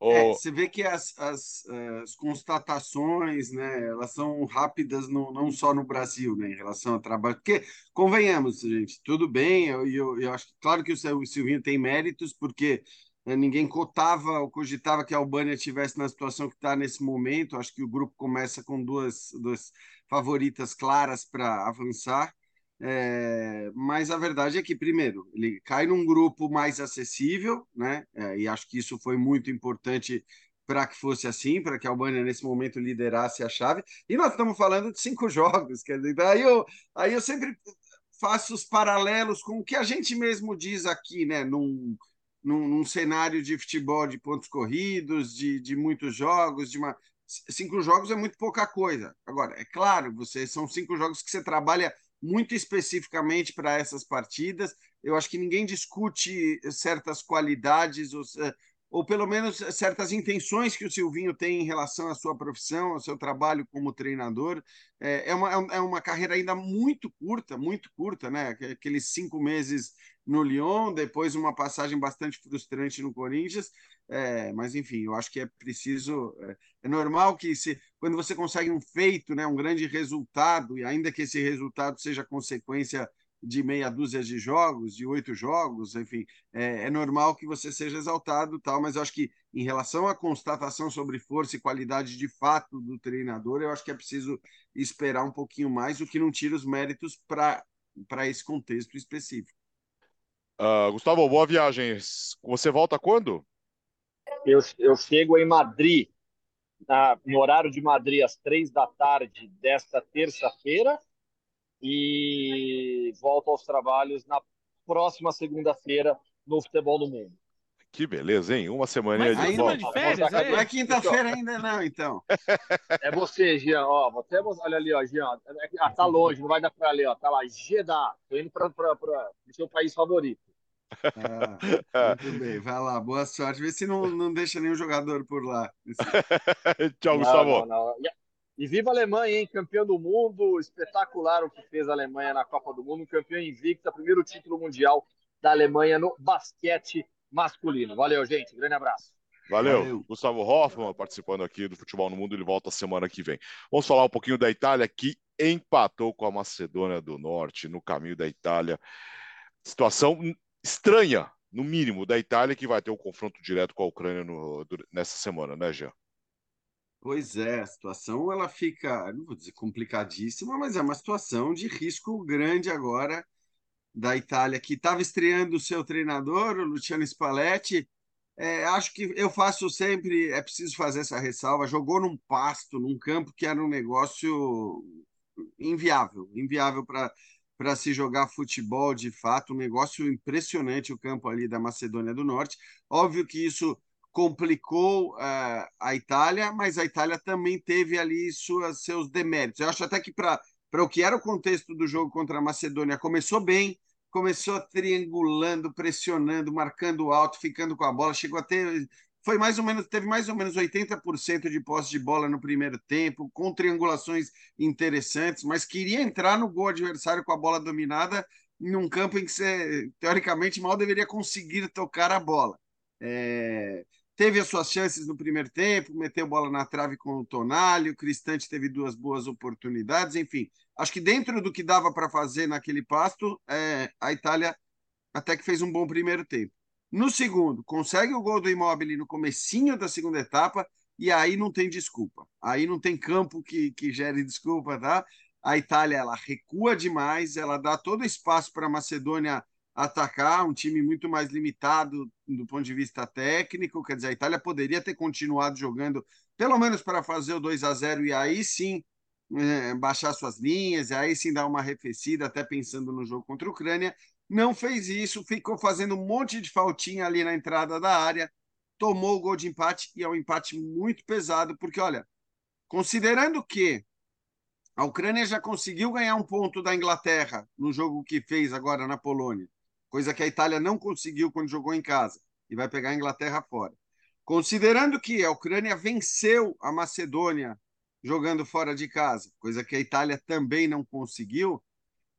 É, você vê que as, as, as, constatações, né, elas são rápidas no, não só no Brasil, né, em relação ao trabalho. Porque, convenhamos, gente, tudo bem, eu, eu, eu acho claro que o Silvinho tem méritos, porque né, ninguém cotava ou cogitava que a Albânia estivesse na situação que está nesse momento. Acho que o grupo começa com duas, duas favoritas claras para avançar. É, mas a verdade é que, primeiro, ele cai num grupo mais acessível, né? É, e acho que isso foi muito importante para que fosse assim, para que a Albânia nesse momento liderasse a chave. E nós estamos falando de cinco jogos, quer dizer, aí eu, aí eu sempre faço os paralelos com o que a gente mesmo diz aqui, né? Num, num, num cenário de futebol de pontos corridos, de, de muitos jogos, de uma. Cinco jogos é muito pouca coisa. Agora, é claro, você são cinco jogos que você trabalha muito especificamente para essas partidas. Eu acho que ninguém discute certas qualidades ou, ou pelo menos certas intenções que o Silvinho tem em relação à sua profissão, ao seu trabalho como treinador. É, é uma, é uma carreira ainda muito curta, muito curta, né? Aqueles cinco meses no Lyon, depois uma passagem bastante frustrante no Corinthians. É, mas enfim, eu acho que é preciso. É, é, normal que se, quando você consegue um feito, né, um grande resultado, e ainda que esse resultado seja consequência de meia dúzia de jogos, de oito jogos, enfim, é, é, normal que você seja exaltado, tal. Mas eu acho que em relação à constatação sobre força e qualidade de fato do treinador, eu acho que é preciso esperar um pouquinho mais, o que não tira os méritos para para esse contexto específico. Uh, Gustavo, boa viagem. Você volta quando? Eu, eu chego em Madrid, na, no horário de Madrid, às três da tarde desta terça-feira, e volto aos trabalhos na próxima segunda-feira no Futebol do Mundo. Que beleza, hein? Uma semana de ainda volta. de férias, é? Não é quinta-feira ainda não, então. É você, Jean. Ó, você, olha ali, ó, Jean. Ah, tá longe, não vai dar pra ler, ó. Tá lá, Jeddah. Tô indo para o seu país favorito. Ah, muito bem, vai lá, boa sorte. Vê se não, não deixa nenhum jogador por lá. Tchau, Gustavo. Não, não, e viva a Alemanha, hein? Campeão do mundo, espetacular o que fez a Alemanha na Copa do Mundo, campeão invicta, primeiro título mundial da Alemanha no basquete masculino. Valeu, gente, grande abraço. Valeu. Valeu. Gustavo Hoffman participando aqui do Futebol no Mundo, ele volta semana que vem. Vamos falar um pouquinho da Itália, que empatou com a Macedônia do Norte no caminho da Itália. Situação estranha, no mínimo, da Itália, que vai ter um confronto direto com a Ucrânia no, nessa semana, né, Jean? Pois é, a situação ela fica, não vou dizer complicadíssima, mas é uma situação de risco grande agora da Itália, que estava estreando o seu treinador, o Luciano Spalletti. É, acho que eu faço sempre, é preciso fazer essa ressalva, jogou num pasto, num campo que era um negócio inviável, inviável para para se jogar futebol de fato, um negócio impressionante o campo ali da Macedônia do Norte. Óbvio que isso complicou uh, a Itália, mas a Itália também teve ali suas, seus deméritos. Eu acho até que para o que era o contexto do jogo contra a Macedônia, começou bem, começou triangulando, pressionando, marcando alto, ficando com a bola, chegou a ter foi mais ou menos, teve mais ou menos 80% de posse de bola no primeiro tempo, com triangulações interessantes, mas queria entrar no gol adversário com a bola dominada num campo em que você, teoricamente, mal deveria conseguir tocar a bola. É, teve as suas chances no primeiro tempo, meteu bola na trave com o Tonali, o Cristante teve duas boas oportunidades, enfim. Acho que dentro do que dava para fazer naquele pasto, é, a Itália até que fez um bom primeiro tempo. No segundo, consegue o gol do Immobile no comecinho da segunda etapa e aí não tem desculpa. Aí não tem campo que, que gere desculpa, tá? A Itália ela recua demais, ela dá todo espaço para a Macedônia atacar, um time muito mais limitado do ponto de vista técnico. Quer dizer, a Itália poderia ter continuado jogando, pelo menos para fazer o 2 a 0 e aí sim é, baixar suas linhas, e aí sim dar uma arrefecida, até pensando no jogo contra a Ucrânia não fez isso, ficou fazendo um monte de faltinha ali na entrada da área, tomou o gol de empate e é um empate muito pesado, porque olha, considerando que a Ucrânia já conseguiu ganhar um ponto da Inglaterra no jogo que fez agora na Polônia, coisa que a Itália não conseguiu quando jogou em casa e vai pegar a Inglaterra fora. Considerando que a Ucrânia venceu a Macedônia jogando fora de casa, coisa que a Itália também não conseguiu,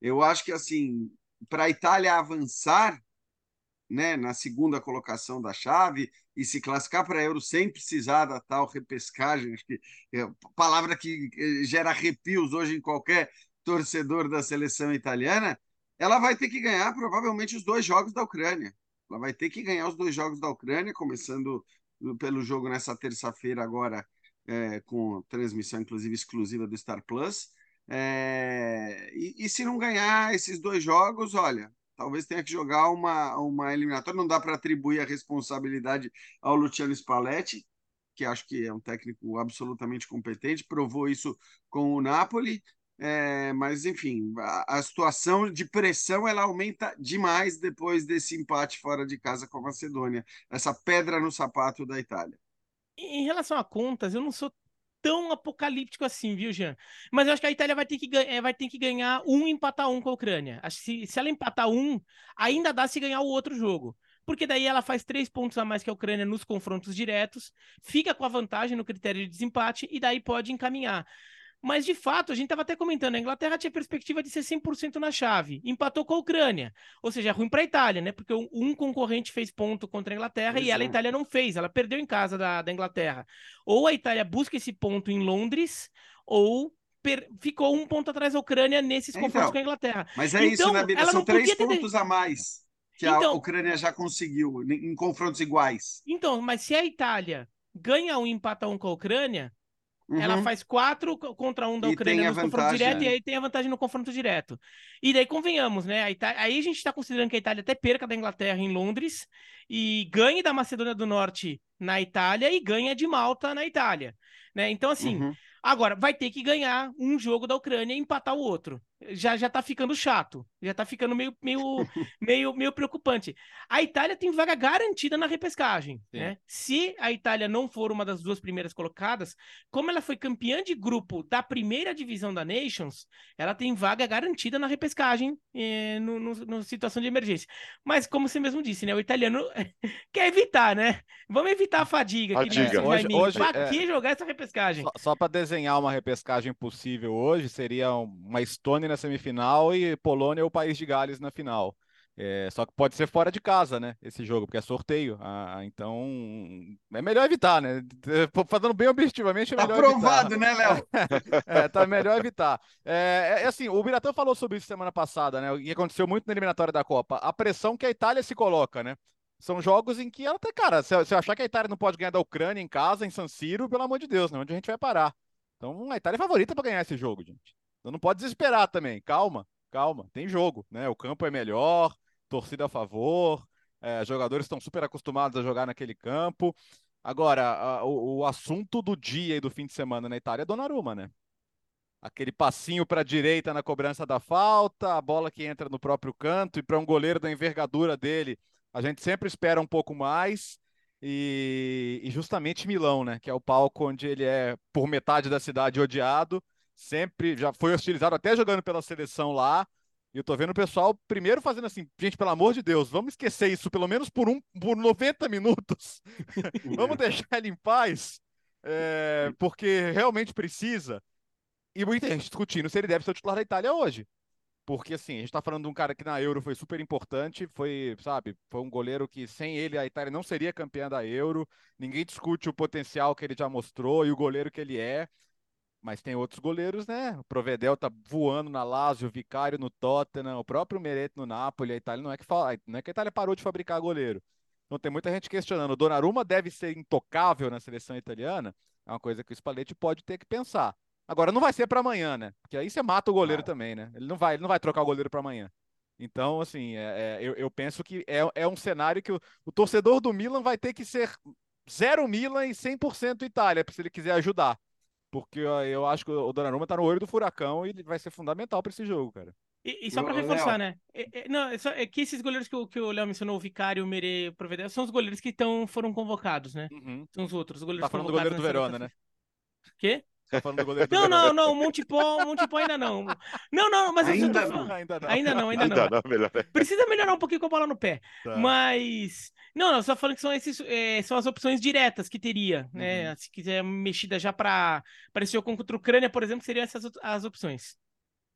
eu acho que assim para a Itália avançar né, na segunda colocação da chave e se classificar para a Euro sem precisar da tal repescagem, acho que é palavra que eh, gera arrepios hoje em qualquer torcedor da seleção italiana, ela vai ter que ganhar provavelmente os dois jogos da Ucrânia. Ela vai ter que ganhar os dois jogos da Ucrânia, começando pelo jogo nessa terça-feira agora, é, com transmissão inclusive exclusiva do Star Plus, é, e, e, se não ganhar esses dois jogos, olha, talvez tenha que jogar uma, uma eliminatória. Não dá para atribuir a responsabilidade ao Luciano Spalletti, que acho que é um técnico absolutamente competente, provou isso com o Napoli. É, mas enfim, a, a, situação de pressão ela aumenta demais depois desse empate fora de casa com a Macedônia, essa pedra no sapato da Itália. Em relação a contas, eu não sou tão apocalíptico assim, viu, Jean? Mas eu acho que a Itália vai ter que, eh, vai ter que ganhar um e empatar um com a Ucrânia. Se, se ela empatar um, ainda dá se ganhar o outro jogo. porque daí ela faz três pontos a mais que a Ucrânia nos confrontos diretos, fica com a vantagem no critério de desempate e daí pode encaminhar. Mas, de fato, a gente estava até comentando, a Inglaterra tinha perspectiva de ser 100% na chave, empatou com a Ucrânia, ou seja, é ruim para a Itália, né? Porque um concorrente fez ponto contra a Inglaterra e ela, a Itália, não fez, ela perdeu em casa da, da Inglaterra. Ou a Itália busca esse ponto em Londres, ou per... ficou um ponto atrás da Ucrânia nesses então, confrontos com a Inglaterra. Mas é então, isso, né, Bíblia? São três pontos ter... a mais que então, a Ucrânia já conseguiu em confrontos iguais. Então, mas se a Itália ganha um empata um com a Ucrânia, Uhum. Ela faz quatro contra um da Ucrânia no confronto direto, e aí tem a vantagem no confronto direto. E daí, convenhamos, né? A Itália... Aí a gente está considerando que a Itália até perca da Inglaterra em Londres e ganhe da Macedônia do Norte na Itália e ganha de Malta na Itália. Né? Então, assim, uhum. agora vai ter que ganhar um jogo da Ucrânia e empatar o outro já já tá ficando chato, já tá ficando meio meio meio, meio preocupante. A Itália tem vaga garantida na repescagem, Sim. né? Se a Itália não for uma das duas primeiras colocadas, como ela foi campeã de grupo da primeira divisão da Nations, ela tem vaga garantida na repescagem eh, no, no, no, situação de emergência. Mas como você mesmo disse, né? O italiano quer evitar, né? Vamos evitar a fadiga. fadiga. Hoje, hoje, pra é... que jogar essa repescagem? Só, só para desenhar uma repescagem possível hoje, seria uma Estônia na semifinal e Polônia ou País de Gales na final. É, só que pode ser fora de casa, né? Esse jogo, porque é sorteio. Ah, então é melhor evitar, né? Fazendo bem objetivamente, é tá melhor aprovado, evitar. né, Léo? é, tá melhor evitar. É, é, é, assim, o Biratão falou sobre isso semana passada, né? E aconteceu muito na eliminatória da Copa. A pressão que a Itália se coloca, né? São jogos em que ela tá, cara, se, se achar que a Itália não pode ganhar da Ucrânia em casa, em San Siro, pelo amor de Deus, né? Onde a gente vai parar? Então a Itália é favorita para ganhar esse jogo, gente. Então não pode desesperar também. Calma, calma. Tem jogo, né? O campo é melhor, torcida a favor, é, jogadores estão super acostumados a jogar naquele campo. Agora, a, o, o, assunto do dia e do fim de semana na Itália é Donnarumma, né? Aquele passinho para a direita na cobrança da falta, a bola que entra no próprio canto, e para um goleiro da envergadura dele, a gente sempre espera um pouco mais. E, e justamente Milão, né? Que é o palco onde ele é, por metade da cidade, odiado sempre já foi hostilizado até jogando pela seleção lá. E eu tô vendo o pessoal primeiro fazendo assim, gente, pelo amor de Deus, vamos esquecer isso pelo menos por um por 90 minutos. vamos deixar ele em paz, é, porque realmente precisa. E muita gente discutindo se ele deve ser o titular da Itália hoje. Porque, assim, a gente tá falando de um cara que na Euro foi super importante, foi, sabe, foi um goleiro que sem ele a Itália não seria campeã da Euro. Ninguém discute o potencial que ele já mostrou e o goleiro que ele é. Mas tem outros goleiros, né? O Provedel tá voando na Lazio, o Vicário no Tottenham, o próprio Meret no Napoli. A Itália não é que fala, não é que a Itália parou de fabricar goleiro. Então tem muita gente questionando. O Donnarumma deve ser intocável na seleção italiana. É uma coisa que o Spalletti pode ter que pensar. Agora não vai ser para amanhã, né? Porque aí você mata o goleiro também, né? Ele não vai, ele não vai trocar o goleiro para amanhã. Então, assim, é, é, eu, eu, penso que é, é um cenário que o, o, torcedor do Milan vai ter que ser zero Milan e 100% Itália, se ele quiser ajudar. Porque eu acho que o Donnarumma tá no olho do furacão e ele vai ser fundamental para esse jogo, cara. E, e só para reforçar, né? É, é, não, é, só, é, que esses goleiros que o, que o Léo mencionou, o Vicário, o Mere, o Provedel, são os goleiros que tão, foram convocados, né? Uhum. São os outros. Os goleiros tá falando do goleiro do Verona, né? Quê? Tá falando do goleiro do não, não, não, Montipó, Montipó ainda não. Não, não, mas ainda, tô... não. ainda não. Ainda não, ainda, ainda não. não melhor. Precisa melhorar um pouquinho com a bola no pé. Tá. Mas não, não, só falando que são, esses, é, são as opções diretas que teria, né? Uhum. Se quiser mexida já para esse jogo contra a Ucrânia, por exemplo, seriam essas as opções.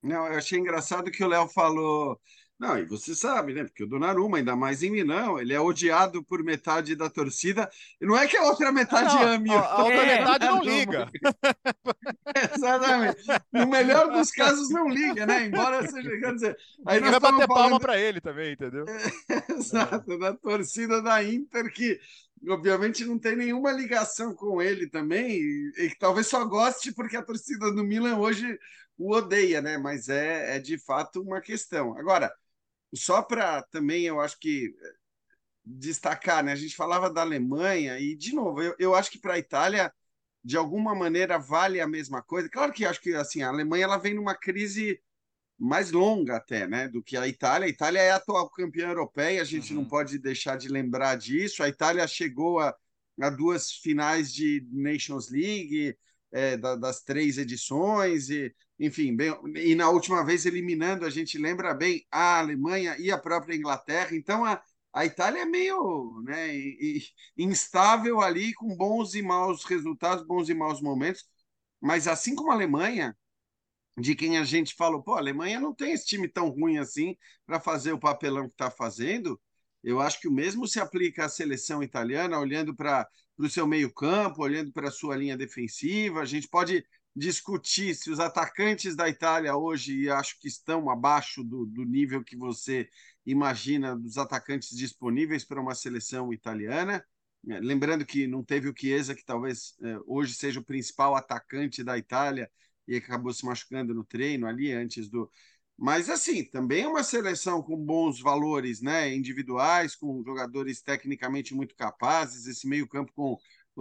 Não, eu achei engraçado que o Léo falou não, e você sabe, né? Porque o Donnarumma, ainda mais em Milão, ele é odiado por metade da torcida. E não é que a outra metade não, ame. A, a outra é, metade não liga. Exatamente. No melhor dos casos, não liga, né? Embora seja. Quer dizer, aí vai bater falando... palma para ele também, entendeu? É, exato, da torcida da Inter, que obviamente não tem nenhuma ligação com ele também, e, e talvez só goste porque a torcida do Milan hoje o odeia, né? Mas é, é de fato uma questão. Agora só para também, eu acho que destacar, né? A gente falava da Alemanha e, de novo, eu, eu acho que para a Itália, de alguma maneira, vale a mesma coisa. Claro que acho que assim, a Alemanha ela vem numa crise mais longa até, né, do que a Itália. A Itália é a atual campeã europeia, a gente uhum. não pode deixar de lembrar disso. A Itália chegou a, a duas finais de Nations League, é, da, das três edições, e enfim, bem, e na última vez eliminando, a gente lembra bem, a Alemanha e a própria Inglaterra. Então, a, a Itália é meio né, instável ali, com bons e maus resultados, bons e maus momentos. Mas assim como a Alemanha, de quem a gente falou, pô, a Alemanha não tem esse time tão ruim assim para fazer o papelão que está fazendo. Eu acho que o mesmo se aplica à seleção italiana, olhando para o seu meio-campo, olhando para a sua linha defensiva. A gente pode discutir se os atacantes da Itália hoje, acho que estão abaixo do, do nível que você imagina dos atacantes disponíveis para uma seleção italiana. É, lembrando que não teve o Chiesa, que talvez é, hoje seja o principal atacante da Itália e acabou se machucando no treino ali antes do. Mas assim, também é uma seleção com bons valores, né, individuais, com jogadores tecnicamente muito capazes, esse meio-campo com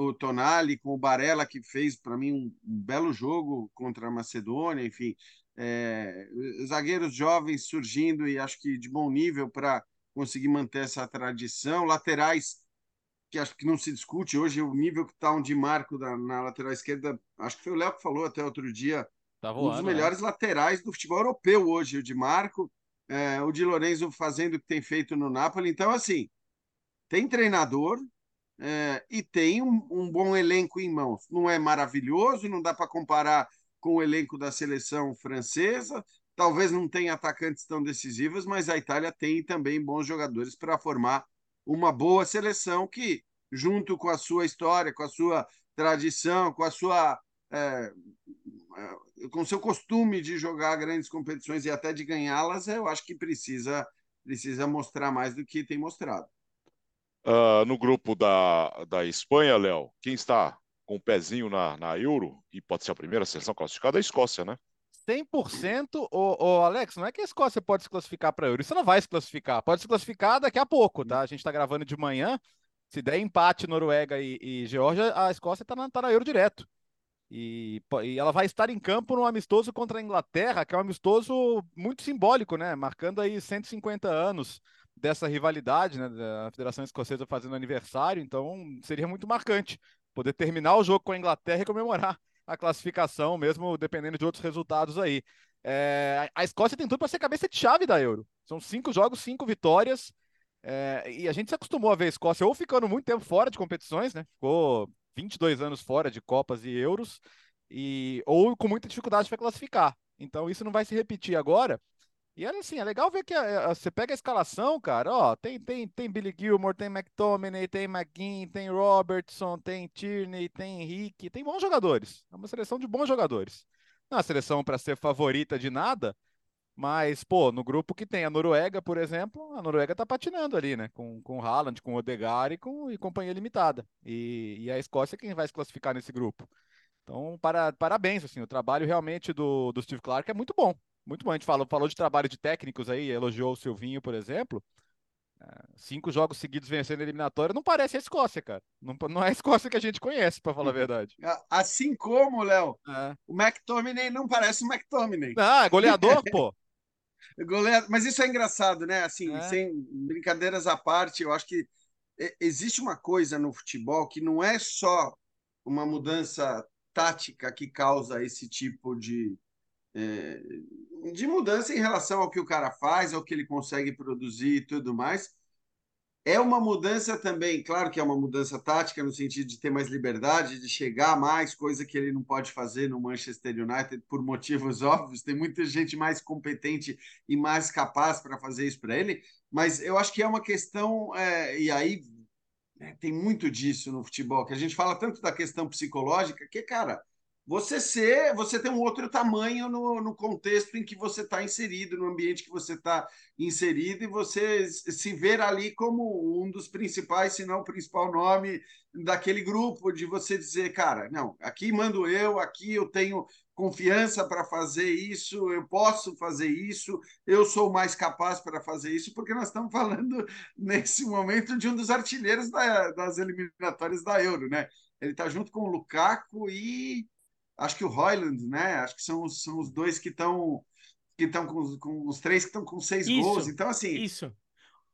o Tonali, com o Barella que fez para mim um, belo jogo contra a Macedônia, enfim, é, zagueiros jovens surgindo e acho que de bom nível para conseguir manter essa tradição, laterais que acho que não se discute hoje o nível que está um de Marco da, na lateral esquerda, acho que foi o Léo que falou até outro dia, tá voando, um dos melhores né? laterais do futebol europeu hoje, o de Marco, é, o de Lorenzo fazendo o que tem feito no Napoli, então assim, tem treinador, é, e tem um, um, bom elenco em mãos. Não é maravilhoso, não dá para comparar com o elenco da seleção francesa. Talvez não tenha atacantes tão decisivos, mas a Itália tem também bons jogadores para formar uma boa seleção que, junto com a sua história, com a sua tradição, com a sua é, é com seu costume de jogar grandes competições e até de ganhá-las, eu acho que precisa precisa mostrar mais do que tem mostrado. Uh, no grupo da, da Espanha, Léo, quem está com o pezinho na, na Euro e pode ser a primeira seleção classificada é a Escócia, né? 100%, ô, ô Alex, não é que a Escócia pode se classificar para a Euro, isso não vai se classificar, pode se classificar daqui a pouco, tá? A gente está gravando de manhã, se der empate Noruega e, e Geórgia, a Escócia está na, tá na Euro direto. E, e, ela vai estar em campo no amistoso contra a Inglaterra, que é um amistoso muito simbólico, né? Marcando aí 150 anos dessa rivalidade, né, da Federação Escocesa fazendo aniversário, então seria muito marcante poder terminar o jogo com a Inglaterra e comemorar a classificação, mesmo dependendo de outros resultados aí. É, a Escócia tem tudo para ser cabeça de chave da Euro. São cinco jogos, cinco vitórias. É, e a gente se acostumou a ver a Escócia ou ficando muito tempo fora de competições, né? Ficou 22 anos fora de Copas e Euros, e, ou com muita dificuldade para classificar. Então isso não vai se repetir agora. E era assim, é legal ver que a, a, você pega a escalação, cara, ó, tem, tem, tem Billy Gilmore, tem McTominay, tem McGinn, tem Robertson, tem Tierney, tem Henrique, tem bons jogadores. É uma seleção de bons jogadores. Não é uma seleção para ser favorita de nada, mas, pô, no grupo que tem a Noruega, por exemplo, a Noruega tá patinando ali, né? Com, com Haaland, com Odegaard e com e companhia limitada. E, e a Escócia é quem vai se classificar nesse grupo. Então, para, parabéns, assim, o trabalho realmente do, do Steve Clark é muito bom. Muito bom. A gente falou, falou de trabalho de técnicos aí, elogiou o Silvinho, por exemplo. É, cinco jogos seguidos vencendo a eliminatória não parece a Escócia, cara. Não, não é a Escócia que a gente conhece, para falar a verdade. Assim como, Léo, é. o McTominay não parece o McTominay. Ah, goleador, pô. Goleador. Mas isso é engraçado, né? Assim, é. sem brincadeiras à parte, eu acho que existe uma coisa no futebol que não é só uma mudança tática que causa esse tipo de, é, de mudança em relação ao que o cara faz, ao que ele consegue produzir e tudo mais. É uma mudança também, claro que é uma mudança tática, no sentido de ter mais liberdade, de chegar mais, coisa que ele não pode fazer no Manchester United por motivos óbvios. Tem muita gente mais competente e mais capaz para fazer isso para ele, mas eu acho que é uma questão, é, e aí né, tem muito disso no futebol, que a gente fala tanto da questão psicológica, que, cara, você ser, você tem um outro tamanho no, no contexto em que você está inserido, no ambiente que você está inserido, e você se ver ali como um dos principais, se não o principal nome daquele grupo, de você dizer, cara, não, aqui mando eu, aqui eu tenho confiança para fazer isso, eu posso fazer isso, eu sou mais capaz para fazer isso, porque nós estamos falando nesse momento de um dos artilheiros da, das eliminatórias da Euro, né? Ele está junto com o Lukaku e acho que o Royland, né? Acho que são, são os dois que estão que estão com, com, os três que estão com seis isso, gols. Então, assim. Isso.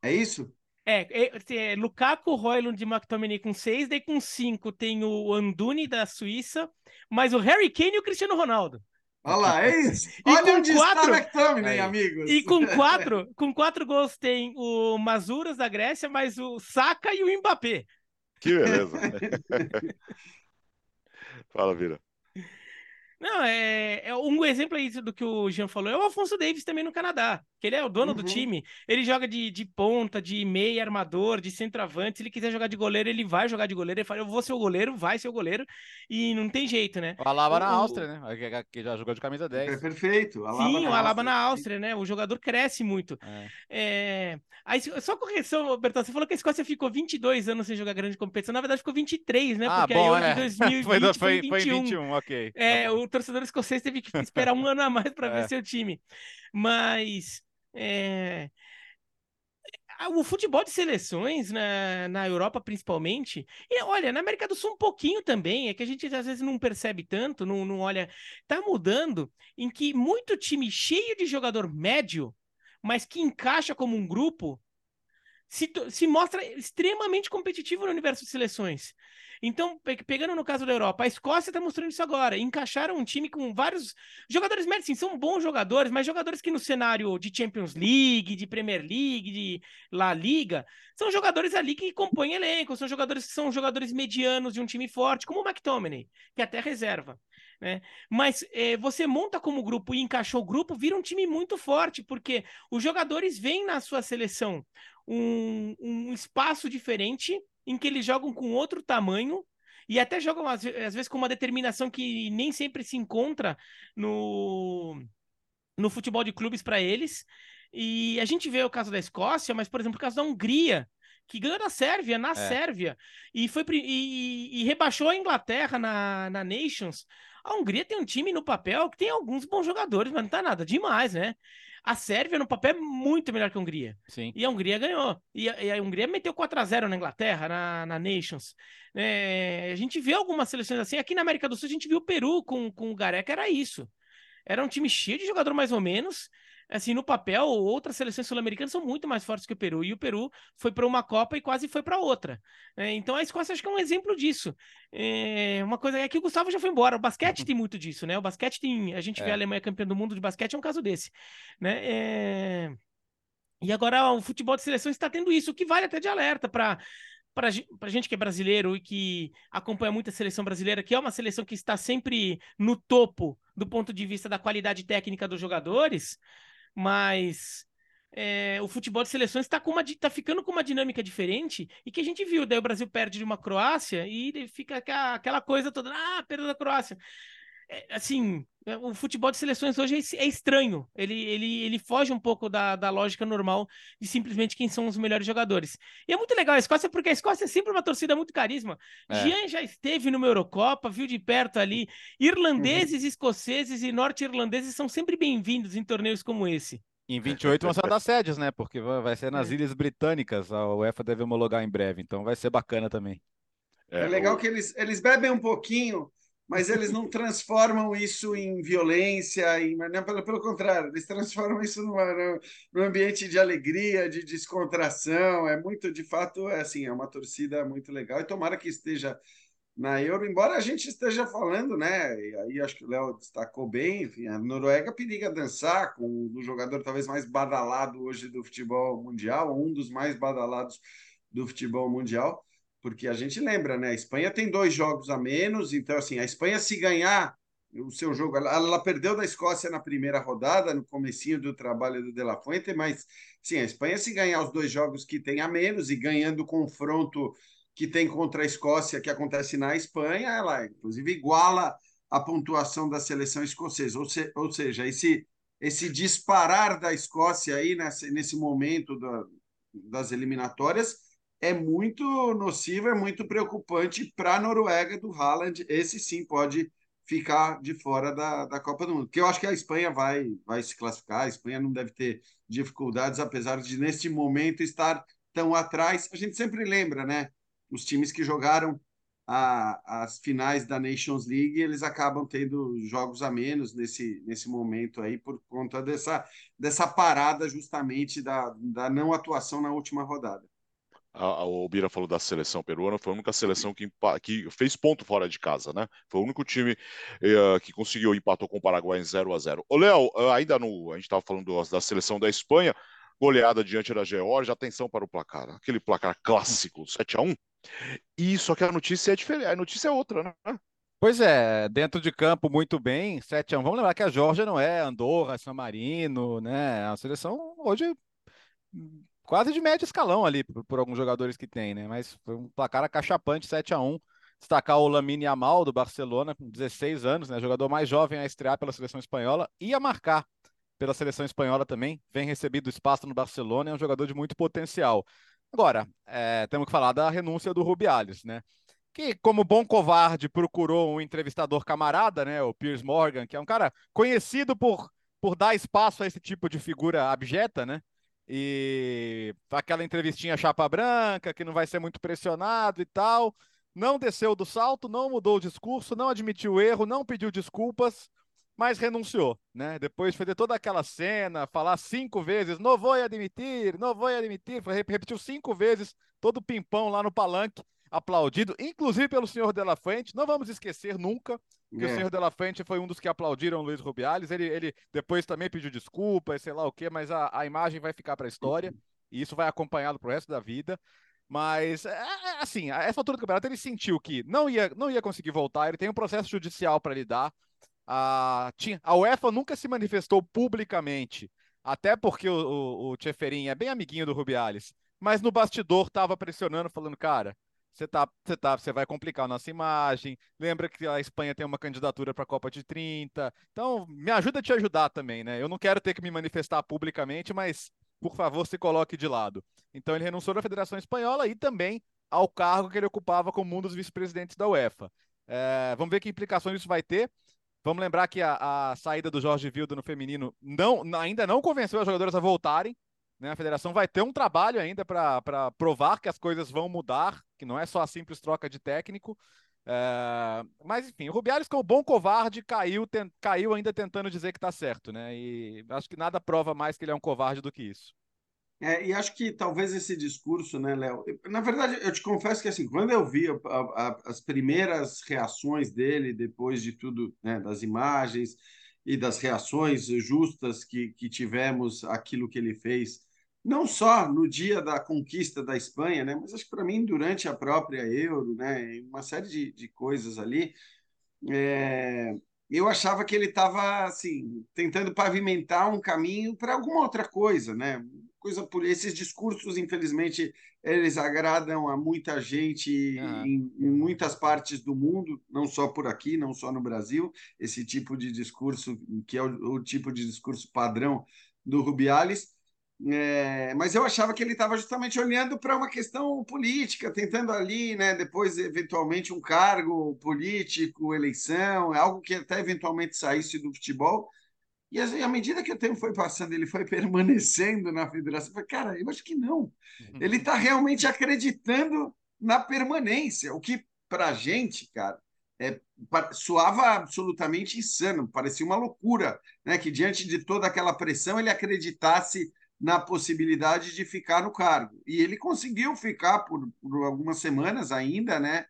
É isso? É, é, é Lukaku, Royland e McTominay com seis, daí com cinco tem o Anduni da Suíça, mas o Harry Kane e o Cristiano Ronaldo. Olha lá, é isso. E Olha com onde quatro- está McTominay, amigos. E com quatro, com quatro gols tem o Mazuras da Grécia, mais o Saka e o Mbappé. Que beleza. Fala, Vira. Não, é, é um exemplo aí do que o Jean falou. É o Alfonso Davis também no Canadá, que ele é o dono do Uhum. time. Ele joga de, de ponta, de meia, armador, de centroavante. Se ele quiser jogar de goleiro, ele vai jogar de goleiro. Ele fala, eu vou ser o goleiro, vai ser o goleiro. E não tem jeito, né? O Alaba na O- Áustria, né? Que- Que já jogou de camisa É 10. perfeito. Sim, o Alaba na Áustria. Né? O jogador cresce muito. É. É... Aí, só correção, Bertão, você falou que a Escócia ficou 22 anos sem jogar grande competição. Na verdade, ficou 23, né? Ah, Porque bom, aí é. em 2020 foi, do- foi, foi, foi 21. 21, ok. É, Tá bom. O torcedor escocês teve que esperar um ano a mais para ver É. seu time. Mas é, o futebol de seleções na, na Europa, principalmente, e olha, na América do Sul um pouquinho também, é que a gente às vezes não percebe tanto, não, não olha, tá mudando em que muito time cheio de jogador médio, mas que encaixa como um grupo, se, se mostra extremamente competitivo no universo de seleções. Então, pe- pegando no caso da Europa, a Escócia está mostrando isso agora. Encaixaram um time com vários jogadores médios, sim, são bons jogadores, mas jogadores que no cenário de Champions League, de Premier League, de La Liga, são jogadores ali que compõem elenco, são jogadores que são jogadores medianos de um time forte, como o McTominay, que é até reserva. Né? Mas eh, você monta como grupo e encaixou o grupo, vira um time muito forte, porque os jogadores veem na sua seleção um, um espaço diferente em que eles jogam com outro tamanho e até jogam às, às vezes com uma determinação que nem sempre se encontra no, no futebol de clubes para eles. E a gente vê o caso da Escócia, mas, por exemplo, o caso da Hungria, que ganhou da Sérvia, na Sérvia, e, foi, e, e rebaixou a Inglaterra na, na Nations. A Hungria tem um time no papel que tem alguns bons jogadores, mas não tá nada demais, né? A Sérvia no papel é muito melhor que a Hungria. Sim. E a Hungria ganhou. E a, e a Hungria meteu 4x0 na Inglaterra, na, na Nations. É, a gente vê algumas seleções assim. Aqui na América do Sul, a gente viu o Peru com, com o Gareca, era isso. Era um time cheio de jogador mais ou menos. Assim, no papel, outras seleções sul-americanas são muito mais fortes que o Peru. E o Peru foi para uma Copa e quase foi para outra. É, então a Escócia acho que é um exemplo disso. É, uma coisa é que o Gustavo já foi embora. O basquete tem muito disso, né? O basquete tem. A gente vê É. a Alemanha campeã do mundo de basquete, é um caso desse. Né? É, e agora o futebol de seleção está tendo isso, o que vale até de alerta para para gente que é brasileiro e que acompanha muito a seleção brasileira, que é uma seleção que está sempre no topo do ponto de vista da qualidade técnica dos jogadores, mas é, o futebol de seleções está tá ficando com uma dinâmica diferente e que a gente viu, daí o Brasil perde de uma Croácia e fica aquela coisa toda, ah, perda da Croácia. É, assim, é, o futebol de seleções hoje é, é estranho. Ele, ele, ele foge um pouco da, da lógica normal de simplesmente quem são os melhores jogadores. E é muito legal a Escócia, porque a Escócia é sempre uma torcida muito carisma. É. Jean já esteve numa Eurocopa, viu de perto ali. Irlandeses, escoceses e norte-irlandeses são sempre bem-vindos em torneios como esse. Em 28 vão ser das sedes, né? Porque vai ser nas É. Ilhas Britânicas. A UEFA deve homologar em breve, então vai ser bacana também. É, legal o- que eles, eles bebem um pouquinho, mas eles não transformam isso em violência, em, não, pelo, pelo contrário, eles transformam isso numa, num- ambiente de alegria, de descontração. É muito, de fato, é assim, é uma torcida muito legal. E tomara que esteja na Euro, embora a gente esteja falando, né? E aí acho que o Léo destacou bem, enfim, a Noruega periga dançar com o jogador talvez mais badalado hoje do futebol mundial, um dos mais badalados do futebol mundial porque a gente lembra, né? A Espanha tem dois jogos a menos, então assim, a Espanha se ganhar o seu jogo, ela, ela perdeu da Escócia na primeira rodada, no comecinho do trabalho do De La Fuente, mas sim, a Espanha se ganhar os dois jogos que tem a menos e ganhando o confronto que tem contra a Escócia, que acontece na Espanha, ela inclusive iguala a pontuação da seleção escocesa, ou, se, ou seja, esse esse disparar da Escócia aí nesse, nesse momento da, das eliminatórias é muito nocivo, é muito preocupante para a Noruega do Haaland. Esse sim pode ficar de fora da, da Copa do Mundo. Porque eu acho que a Espanha vai, vai se classificar, a Espanha não deve ter dificuldades, apesar de neste momento estar tão atrás. A gente sempre lembra, né? Os times que jogaram a, as finais da Nations League, eles acabam tendo jogos a menos nesse, nesse momento aí, por conta dessa, dessa parada justamente da, da não atuação na última rodada. A, o Bira falou da seleção peruana, foi a única seleção que, que fez ponto fora de casa, né? Foi o único time uh, que conseguiu empatou com o Paraguai em 0 a 0 Ô, Léo, uh, ainda no. A gente estava falando da seleção da Espanha, goleada diante da Geórgia, atenção para o placar. Aquele placar clássico, 7 a 1 E só que a notícia é diferente, a notícia é outra, né? Pois é, dentro de campo muito bem, 7 a 1 Vamos lembrar que a Geórgia não é Andorra, San Marino, né? A seleção hoje quase de médio escalão ali, por, por, alguns jogadores que tem, né? Mas foi um placar acachapante, 7 a 1 Destacar o Lamine Yamal, do Barcelona, com 16 anos, né? Jogador mais jovem a estrear pela seleção espanhola e a marcar pela seleção espanhola também. Vem recebido espaço no Barcelona, é um jogador de muito potencial. Agora, é, temos que falar da renúncia do Rubiales, né? Que, como bom covarde, procurou um entrevistador camarada, né? O Piers Morgan, que é um cara conhecido por, por dar espaço a esse tipo de figura abjeta, né? E aquela entrevistinha chapa branca, que não vai ser muito pressionado e tal. Não desceu do salto, não mudou o discurso, não admitiu o erro, não pediu desculpas, mas renunciou, né? Depois de fazer toda aquela cena, falar cinco vezes, não vou admitir, não vou admitir, repetiu cinco vezes todo pimpão lá no palanque, aplaudido, inclusive pelo senhor De La Fuente. Não vamos esquecer nunca que é. o senhor De La Fuente foi um dos que aplaudiram o Luiz Rubiales. Ele, ele depois também pediu desculpa, sei lá o quê, mas a, a imagem vai ficar para a história e isso vai acompanhá-lo para o resto da vida. Mas, é, é, assim, a essa altura do campeonato ele sentiu que não ia, não ia conseguir voltar, ele tem um processo judicial para lidar. A, tinha, a UEFA nunca se manifestou publicamente, até porque o, o, o Tcheferin é bem amiguinho do Rubiales, mas no bastidor estava pressionando, falando, cara, você tá, você tá, você vai complicar a nossa imagem. Lembra que a Espanha tem uma candidatura para a Copa de 30. Então, me ajuda a te ajudar também, né? Eu não quero ter que me manifestar publicamente, mas por favor, se coloque de lado. Então, ele renunciou da Federação Espanhola e também ao cargo que ele ocupava como um dos vice-presidentes da UEFA. É, vamos ver que implicações isso vai ter. Vamos lembrar que a, a saída do Jorge Vilda no feminino não, ainda não convenceu as jogadoras a voltarem. Né? A federação vai ter um trabalho ainda para provar que as coisas vão mudar, que não é só a simples troca de técnico. É... Mas, enfim, o Rubiales, como bom covarde, caiu, ten... caiu ainda tentando dizer que está certo. Né? E acho que nada prova mais que ele é um covarde do que isso. É, e acho que talvez esse discurso, né, Léo? Na verdade, eu te confesso que assim, quando eu vi a, a, as primeiras reações dele depois de tudo, né, das imagens e das reações justas que, que tivemos aquilo que ele fez não só no dia da conquista da Espanha, né, mas acho que para mim durante a própria Euro, né, uma série de, de coisas ali, é, eu achava que ele estava assim tentando pavimentar um caminho para alguma outra coisa, né? Coisa por esses discursos, infelizmente, eles agradam a muita gente em, em, muitas partes do mundo, não só por aqui, não só no Brasil. Esse tipo de discurso, que é o, o tipo de discurso padrão do Rubiales. É, mas eu achava que ele estava justamente olhando para uma questão política, tentando ali, né, depois, eventualmente, um cargo político, eleição, algo que até eventualmente saísse do futebol. E à medida que o tempo foi passando, ele foi permanecendo na federação. Eu falei, cara, eu acho que não. Uhum. Ele está realmente acreditando na permanência, o que para a gente, cara, é, soava absolutamente insano, parecia uma loucura, né? Que diante de toda aquela pressão ele acreditasse na possibilidade de ficar no cargo. E ele conseguiu ficar por, por algumas semanas ainda, né?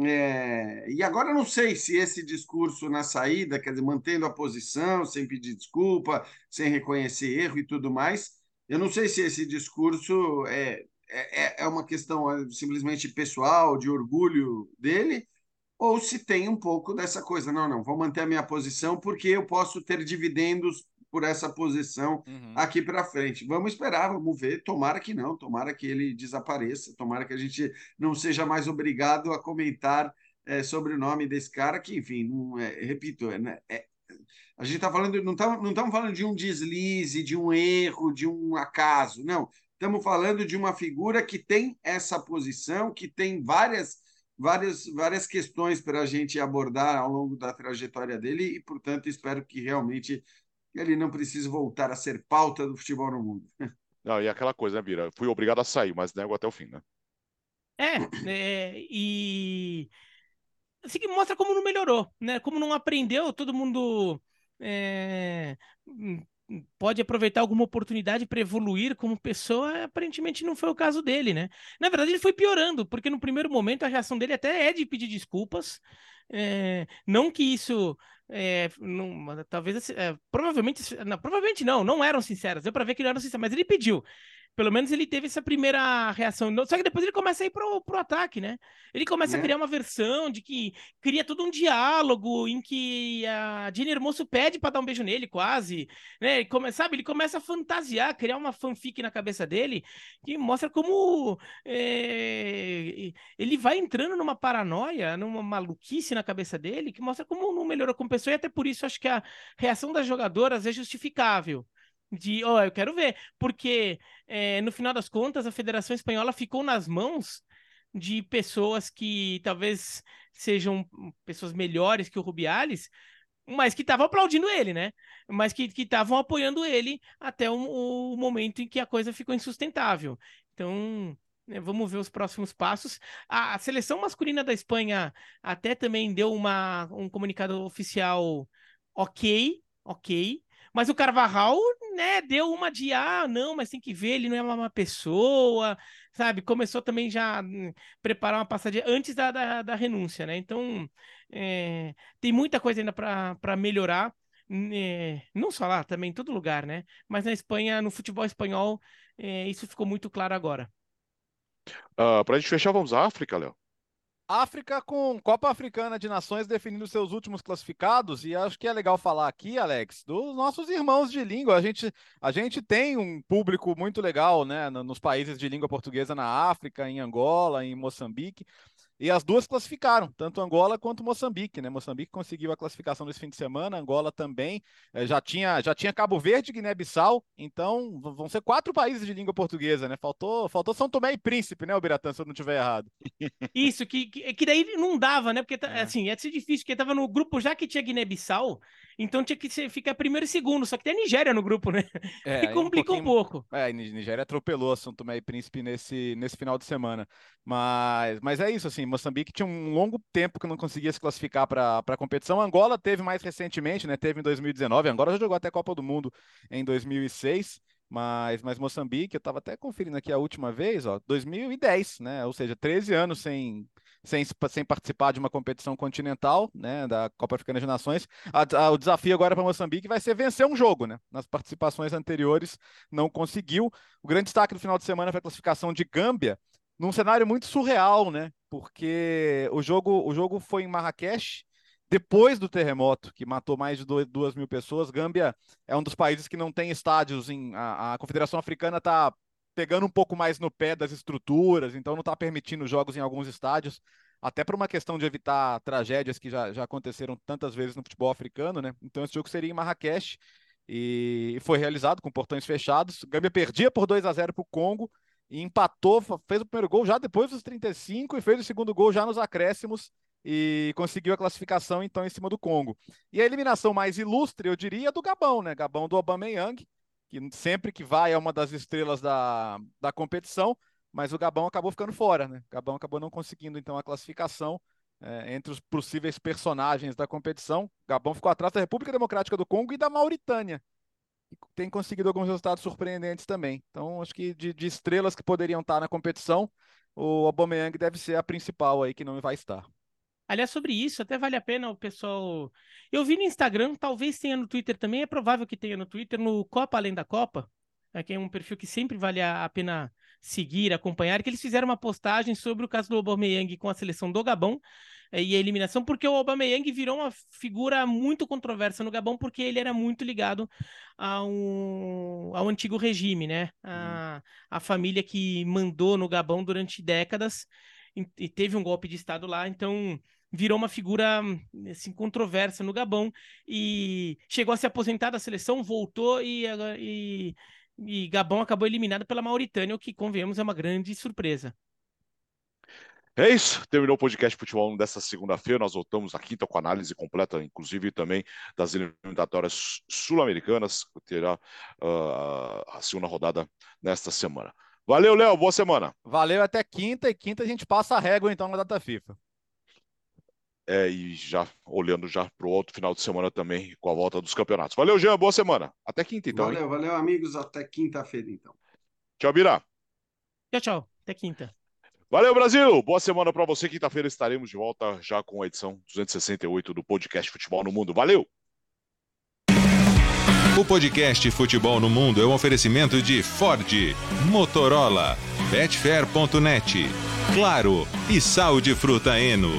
É, e agora não sei se esse discurso na saída, quer dizer, mantendo a posição, sem pedir desculpa, sem reconhecer erro e tudo mais, eu não sei se esse discurso é, é, é uma questão é, simplesmente pessoal, de orgulho dele, ou se tem um pouco dessa coisa. Não, não, vou manter a minha posição porque eu posso ter dividendos por essa posição uhum. aqui para frente. Vamos esperar, vamos ver. Tomara que não, tomara que ele desapareça, tomara que a gente não seja mais obrigado a comentar é, sobre o nome desse cara, que, enfim, não é, repito, é, né, é a gente está falando, não estamos não estamos falando de um deslize, de um erro, de um acaso, não. Estamos falando de uma figura que tem essa posição, que tem várias várias, várias questões para a gente abordar ao longo da trajetória dele e, portanto, espero que realmente ele não precisa voltar a ser pauta do futebol no mundo. Não, e aquela coisa, né, Bira? Fui obrigado a sair, mas nego até o fim, né? É, é e assim que mostra como não melhorou, né? Como não aprendeu, todo mundo é, pode aproveitar alguma oportunidade para evoluir como pessoa, aparentemente não foi o caso dele, né? Na verdade, ele foi piorando, porque no primeiro momento a reação dele até é de pedir desculpas. É, não que isso é, não, talvez é, provavelmente não, provavelmente não, não eram sinceras. Deu para ver que não eram sinceras, mas ele pediu pelo menos ele teve essa primeira reação. Só que depois ele começa a ir pro, pro ataque, né? Ele começa a né? criar uma versão de que cria todo um diálogo em que a Jenny Hermoso pede para dar um beijo nele, quase. Né? Ele come, sabe? Ele começa a fantasiar, criar uma fanfic na cabeça dele que mostra como é, ele vai entrando numa paranoia, numa maluquice na cabeça dele, que mostra como não melhorou como pessoa, e até por isso acho que a reação das jogadoras é justificável de, ó, oh, eu quero ver, porque é, no final das contas a Federação Espanhola ficou nas mãos de pessoas que talvez sejam pessoas melhores que o Rubiales, mas que estavam aplaudindo ele, né? Mas que estavam apoiando ele até o, o, momento em que a coisa ficou insustentável. Então, né, vamos ver os próximos passos. A, a, seleção masculina da Espanha até também deu uma, um comunicado oficial ok, ok, mas o Carvajal, né, deu uma de, ah, não, mas tem que ver, ele não é uma pessoa, sabe? Começou também já hum, preparar uma passadinha antes da, da, da renúncia, né? Então, é, tem muita coisa ainda para melhorar. É, não só lá, também em todo lugar, né? Mas na Espanha, no futebol espanhol, é, isso ficou muito claro agora. Uh, ah, para a gente fechar, vamos à África, Léo? África com Copa Africana de Nações definindo seus últimos classificados e acho que é legal falar aqui, Alex, dos nossos irmãos de língua. A gente, a gente tem um público muito legal, né, nos países de língua portuguesa na África, em Angola, em Moçambique. E as duas classificaram, tanto Angola quanto Moçambique, né? Moçambique conseguiu a classificação nesse fim de semana, Angola também. É, já, tinha, já tinha Cabo Verde, Guiné-Bissau, então vão ser quatro países de língua portuguesa, né? Faltou, faltou São Tomé e Príncipe, né, Biratã, se eu não estiver errado. Isso, que, que, que, daí não dava, né? Porque tá, é. assim, ia ser difícil, porque tava no grupo já que tinha Guiné-Bissau, então tinha que ser, ficar primeiro e segundo, só que tem a Nigéria no grupo, né? É, e complica um, um, pouco. É, a Nigéria atropelou São Tomé e Príncipe nesse, nesse final de semana. Mas, mas é isso, assim, Moçambique tinha um longo tempo que não conseguia se classificar para a competição. Angola teve mais recentemente, né? Teve em 2019. Angola já jogou até Copa do Mundo em 2006. Mas, mas Moçambique, eu estava até conferindo aqui a última vez, ó, 2010, né? Ou seja, 13 anos sem, sem, sem participar de uma competição continental, né? Da Copa Africana de Nações. A, a, o desafio agora para Moçambique vai ser vencer um jogo, né? Nas participações anteriores não conseguiu. O grande destaque do final de semana foi a classificação de Gâmbia, num cenário muito surreal, né? Porque o jogo, o jogo foi em Marrakech, depois do terremoto, que matou mais de duas mil pessoas. Gâmbia é um dos países que não tem estádios. Em, a, a Confederação Africana está pegando um pouco mais no pé das estruturas, então não está permitindo jogos em alguns estádios, até por uma questão de evitar tragédias que já, já aconteceram tantas vezes no futebol africano, né? Então esse jogo seria em Marrakech e foi realizado com portões fechados. Gâmbia perdia por 2 a 0 para o Congo e empatou, fez o primeiro gol já depois dos 35 e fez o segundo gol já nos acréscimos e conseguiu a classificação então em cima do Congo. E a eliminação mais ilustre, eu diria, é do Gabão, né? Gabão do Aubameyang, que sempre que vai é uma das estrelas da, da competição, mas o Gabão acabou ficando fora, né? O Gabão acabou não conseguindo então a classificação é, entre os possíveis personagens da competição. O Gabão ficou atrás da República Democrática do Congo e da Mauritânia, tem conseguido alguns resultados surpreendentes também. Então, acho que de, de estrelas que poderiam estar na competição, o Aubameyang deve ser a principal aí que não vai estar. Aliás, sobre isso, até vale a pena o pessoal. Eu vi no Instagram, talvez tenha no Twitter também, é provável que tenha no Twitter, no Copa Além da Copa, né, que é um perfil que sempre vale a pena seguir, acompanhar, que eles fizeram uma postagem sobre o caso do Aubameyang com a seleção do Gabão, é, e a eliminação, porque o Aubameyang virou uma figura muito controversa no Gabão, porque ele era muito ligado ao, ao antigo regime, né? A, uhum. a família que mandou no Gabão durante décadas e teve um golpe de Estado lá, então virou uma figura assim, controversa no Gabão e chegou a se aposentar da seleção, voltou e, e, e Gabão acabou eliminado pela Mauritânia, o que, convenhamos, é uma grande surpresa. É isso, terminou o podcast Futebol dessa segunda-feira. Nós voltamos aqui então, com análise completa, inclusive também das eliminatórias sul-americanas, que terá uh, a segunda rodada nesta semana. Valeu, Léo, boa semana. Valeu, até quinta, e quinta a gente passa a régua então na data FIFA. É, e já olhando já para o outro final de semana também, com a volta dos campeonatos. Valeu, Jean, boa semana. Até quinta, então. Valeu, hein? valeu, amigos. Até quinta-feira, então. Tchau, Bira. Tchau, tchau. Até quinta. Valeu, Brasil! Boa semana para você. Quinta-feira estaremos de volta já com a edição 268 do podcast Futebol no Mundo. Valeu! O podcast Futebol no Mundo é um oferecimento de Ford, Motorola, Betfair.net, Claro e Sal de Fruta Eno.